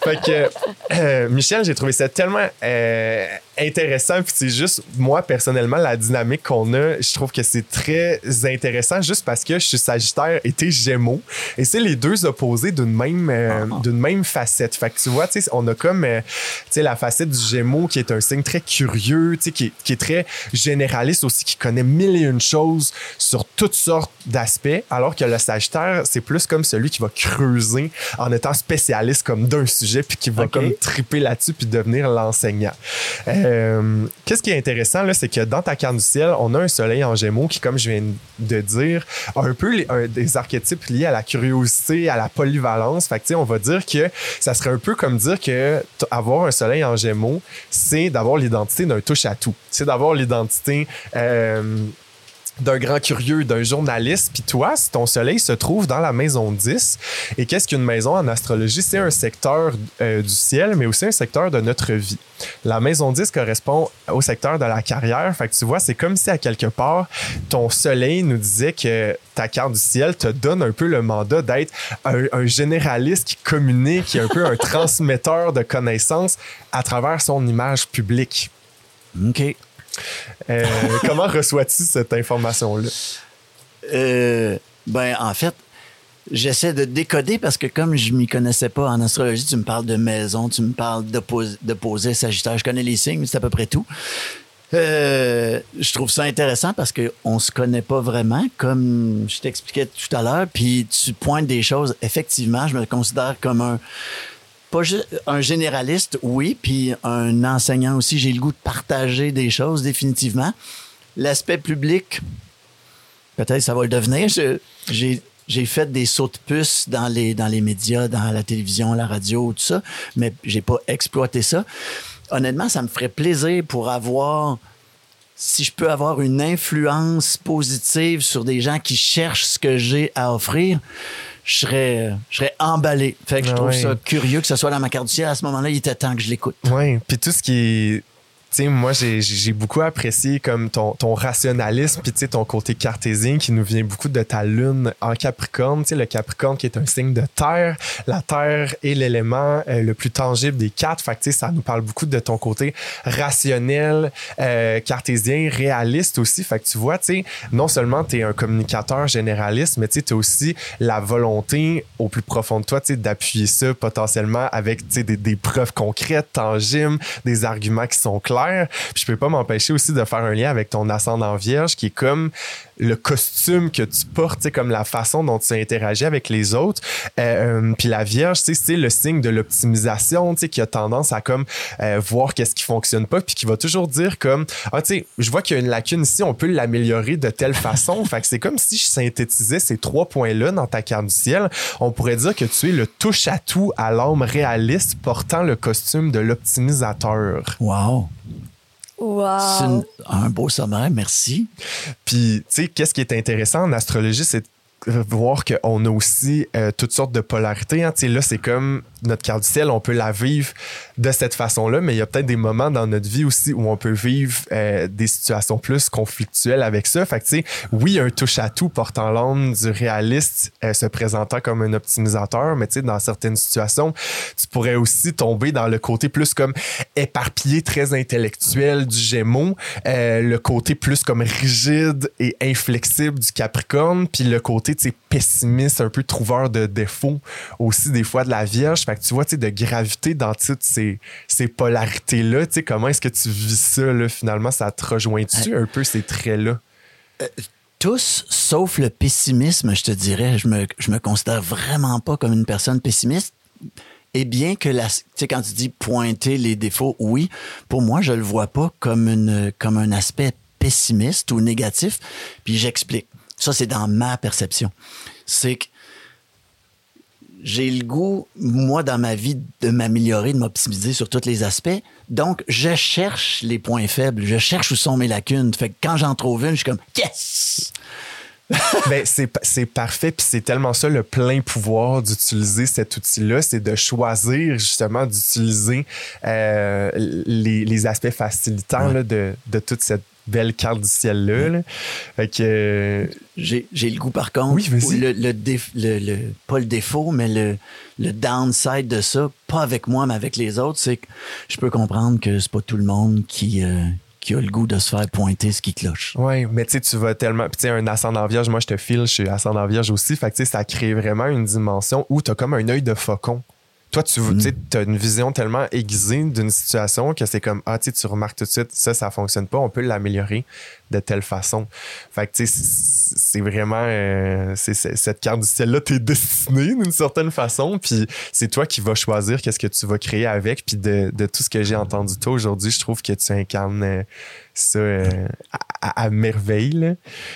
fait que, euh, Michel, j'ai trouvé ça tellement intéressant. Puis c'est juste, moi, personnellement, la dynamique qu'on a, je trouve que c'est très intéressant juste parce que je suis Sagittaire et t'es Gémeaux. Et c'est les deux opposés d'une même, euh, d'une même facette. Fait que tu vois, on a comme, euh, la facette du Gémeaux qui est un signe très curieux, tu sais, qui, est- qui est très généraliste aussi, qui connaît mille et une choses sur toutes sortes d'aspects, alors que le Sagittaire, c'est plus comme celui qui va creuser en étant spécialiste comme d'un sujet, puis qui va comme triper là-dessus, puis devenir l'enseignant. Euh, Qu'est-ce qui est intéressant, là, c'est que dans ta carte du ciel, on a un soleil en gémeaux qui, comme je viens de dire, a un peu des archétypes liés à la curiosité, à la polyvalence. Fait que, on va dire que ça serait un peu comme dire que avoir un soleil en gémeaux, c'est d'avoir l'identité d'un touche-à-tout. C'est d'avoir l'identité... euh, d'un grand curieux, d'un journaliste. Puis toi, si ton soleil se trouve dans la maison 10, et qu'est-ce qu'une maison en astrologie? C'est un secteur euh, du ciel, mais aussi un secteur de notre vie. La maison 10 correspond au secteur de la carrière. Fait que tu vois, c'est comme si à quelque part, ton soleil nous disait que ta carte du ciel te donne un peu le mandat d'être un, un généraliste qui communique, qui est un peu un *laughs* transmetteur de connaissances à travers son image publique. OK. Euh, *laughs* comment reçois-tu cette information-là? Euh, ben, en fait, j'essaie de décoder parce que comme je m'y connaissais pas en astrologie, tu me parles de maison, tu me parles de, pos- de poser Sagittaire. Je connais les signes, mais c'est à peu près tout. Euh, je trouve ça intéressant parce qu'on se connaît pas vraiment, comme je t'expliquais tout à l'heure. Puis tu pointes des choses. Effectivement, je me considère comme un pas ju- un généraliste, oui, puis un enseignant aussi. J'ai le goût de partager des choses, définitivement. L'aspect public, peut-être ça va le devenir. J'ai j'ai fait des sauts de puce dans les, dans les médias, dans la télévision, la radio, tout ça, mais j'ai pas exploité ça. Honnêtement, ça me ferait plaisir pour avoir, si je peux avoir une influence positive sur des gens qui cherchent ce que j'ai à offrir, je serais, je serais emballé. Fait que je Ah trouve ouais. ça curieux que ce soit dans ma carte du ciel. À ce moment-là, il était temps que je l'écoute. Oui, puis tout ce qui est. Tu sais, moi, j'ai- beaucoup apprécié comme ton, ton rationalisme, puis ton côté cartésien qui nous vient beaucoup de ta lune en Capricorne. Tu sais, le Capricorne qui est un signe de terre. La terre est l'élément euh, le plus tangible des quatre. Fait que ça nous parle beaucoup de ton côté rationnel, euh, cartésien, réaliste aussi. Fait que tu vois, tu sais, non seulement tu es un communicateur généraliste, mais tu as aussi la volonté au plus profond de toi, d'appuyer ça potentiellement avec, des, des preuves concrètes, tangibles, des arguments qui sont clairs. Puis je peux pas m'empêcher aussi de faire un lien avec ton ascendant vierge qui est comme le costume que tu portes, comme la façon dont tu interagis avec les autres. Euh, puis la vierge, c'est le signe de l'optimisation, qui a tendance à comme euh, voir qu'est-ce qui fonctionne pas, puis qui va toujours dire comme, ah, tu sais, je vois qu'il y a une lacune ici, on peut l'améliorer de telle façon. fait que c'est comme si je synthétisais ces trois points-là dans ta carte du ciel. On pourrait dire que tu es le touche-à-tout à l'âme réaliste portant le costume de l'optimisateur. Wow. C'est Wow. une- un beau sommaire, merci. Puis, tu sais, qu'est-ce qui est intéressant en astrologie, c'est de voir qu'on a aussi euh, toutes sortes de polarités. hein. Tu sais, là, c'est comme notre carte du ciel, on peut la vivre de cette façon-là, mais il y a peut-être des moments dans notre vie aussi où on peut vivre euh, des situations plus conflictuelles avec ça. Fait que, tu sais, oui, un touche-à-tout portant l'âme du réaliste euh, se présentant comme un optimisateur, mais tu sais, dans certaines situations, tu pourrais aussi tomber dans le côté plus comme éparpillé, très intellectuel du Gémeaux, euh, le côté plus comme rigide et inflexible du Capricorne, puis le côté, tu sais, pessimiste, un peu trouveur de défauts aussi des fois de la Vierge. Fait que tu vois, tu sais, de gravité dans toutes ces, ces polarités-là, tu sais, comment est-ce que tu vis ça, là, finalement, ça te rejoint-tu un peu ces traits-là? Tous, sauf le pessimisme, je te dirais. Je me, je me considère vraiment pas comme une personne pessimiste. Et bien que la, tu sais, quand tu dis pointer les défauts, oui, pour moi, je le vois pas comme une, comme un aspect pessimiste ou négatif. Puis j'explique. Ça, c'est dans ma perception. C'est que j'ai le goût, moi, dans ma vie, de m'améliorer, de m'optimiser sur tous les aspects. Donc, je cherche les points faibles. Je cherche où sont mes lacunes. Fait que quand j'en trouve une, je suis comme, yes! *laughs* ben, c'est, parfait, puis c'est tellement ça le plein pouvoir d'utiliser cet outil-là, c'est de choisir justement d'utiliser euh, les, les, aspects facilitants là, de, de toute cette belle carte du ciel-là. Là. Fait que, euh, j'ai, j'ai le goût, par contre. Oui, vas-y. Le, le, déf- le, le- pas le défaut, mais le, le downside de ça, pas avec moi, mais avec les autres, c'est que je peux comprendre que c'est pas tout le monde qui, euh, qui a le goût de se faire pointer ce qui cloche. Ouais, mais tu sais, tu vas tellement. Puis tu sais, un ascendant vierge, moi je te file, je suis ascendant vierge aussi. Fait que tu sais, ça crée vraiment une dimension où tu as comme un œil de faucon. Toi, tu as une vision tellement aiguisée d'une situation que c'est comme, ah, tu sais, tu remarques tout de suite, ça, ça fonctionne pas, on peut l'améliorer de telle façon. Fait que, tu sais, c'est vraiment, euh, c'est, cette carte du ciel-là, t'es destiné d'une certaine façon, puis c'est toi qui vas choisir qu'est-ce que tu vas créer avec, puis de, de tout ce que j'ai entendu toi aujourd'hui, je trouve que tu incarnes euh, ça euh, à, merveille, là.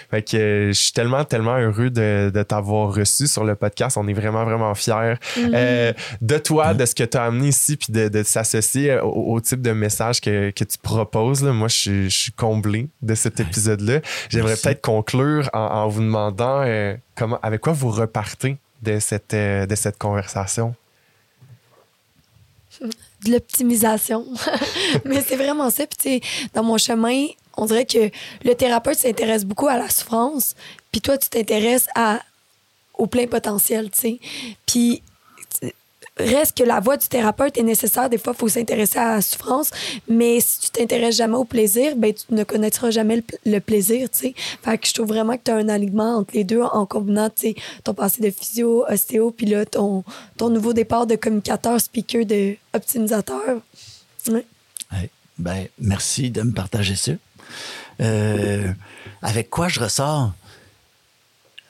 Fait que je suis tellement, tellement heureux de, de t'avoir reçu sur le podcast. On est vraiment, vraiment fiers euh, de toi, de ce que tu as amené ici, puis de, de s'associer au, au type de message que, que tu proposes. là. Moi, je suis, comblé de cet épisode-là. J'aimerais Merci. peut-être conclure en, en vous demandant euh, comment, avec quoi vous repartez de cette, euh, de cette conversation? de l'optimisation. *laughs* Mais c'est vraiment ça. Puis, tu sais, dans mon chemin, on dirait que le thérapeute s'intéresse beaucoup à la souffrance, puis toi, tu t'intéresses à au plein potentiel, tu sais. Puis, reste que la voix du thérapeute est nécessaire. Des fois, il faut s'intéresser à la souffrance, mais si tu t'intéresses jamais au plaisir, ben tu ne connaîtras jamais le, pl- le plaisir, tu sais. Je trouve vraiment que tu as un alignement entre les deux en combinant, ton passé de physio, ostéo, puis là, ton, ton nouveau départ de communicateur, speaker, de optimisateur. Ouais. Ben, merci de me partager ça. Euh, avec quoi je ressors?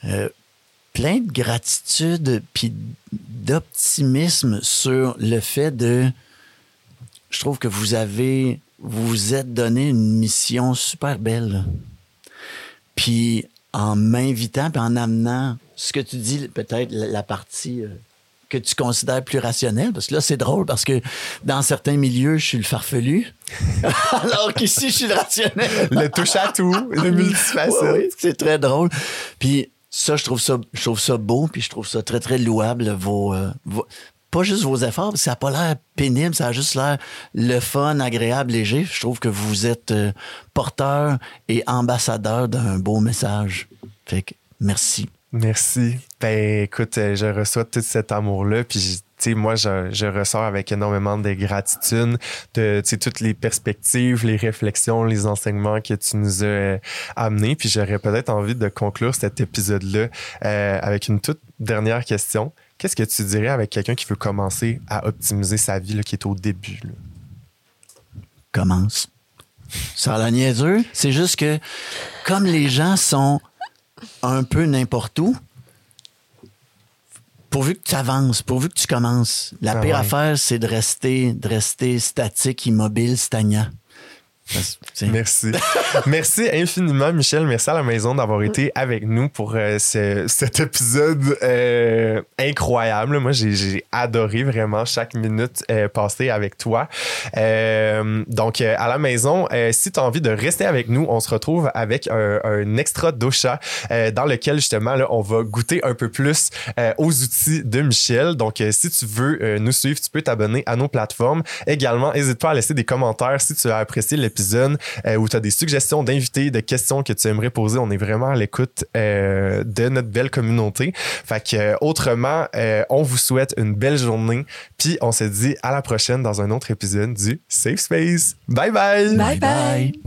Euh, plein de gratitude puis d'optimisme sur le fait de. Je trouve que vous avez. Vous vous êtes donné une mission super belle. Puis en m'invitant puis en amenant ce que tu dis, peut-être la, la partie. euh, que tu considères plus rationnelle, parce que là, c'est drôle, parce que dans certains milieux, je suis le farfelu, *laughs* alors qu'ici, je suis le rationnel. Le touche à tout, le *laughs* multifacette. C'est très drôle. Puis ça, je trouve ça, je trouve ça beau, puis je trouve ça très, très louable, vos, euh, vos- pas juste vos efforts, ça n'a pas l'air pénible, ça a juste l'air le fun, agréable, léger. Je trouve que vous êtes euh, porteur et ambassadeur d'un beau message. Fait que merci. Merci. Ben, écoute, euh, je reçois tout cet amour-là, puis moi, je, ressors avec énormément de gratitude de toutes les perspectives, les réflexions, les enseignements que tu nous as euh, amenés. Puis j'aurais peut-être envie de conclure cet épisode-là euh, avec une toute dernière question. Qu'est-ce que tu dirais avec quelqu'un qui veut commencer à optimiser sa vie, là, qui est au début? commence. Ça a la niaiseux. C'est juste que, comme les gens sont un peu n'importe où, pourvu que tu avances, pourvu que tu commences, la Ah pire ouais. affaire, c'est de rester, de rester statique, immobile, stagnant. Parce que, tu sais, Merci. Merci infiniment, Michel. Merci à la maison d'avoir été avec nous pour euh, ce- cet épisode euh, incroyable. Moi, j'ai adoré vraiment chaque minute euh, passée avec toi. Donc, à la maison, si tu as envie de rester avec nous, on se retrouve avec un, extra dosha euh, dans lequel, justement, là, on va goûter un peu plus aux outils de Michel. Donc, si tu veux nous suivre, tu peux t'abonner à nos plateformes. Également, n'hésite pas à laisser des commentaires si tu as apprécié l'épisode euh, ou tu as des suggestions d'invités, de questions que tu aimerais poser. On est vraiment à l'écoute euh, de notre belle communauté. Fait que, euh, autrement, on vous souhaite une belle journée. Puis, on se dit à la prochaine dans un autre épisode du Safe Space. Bye bye! Bye bye.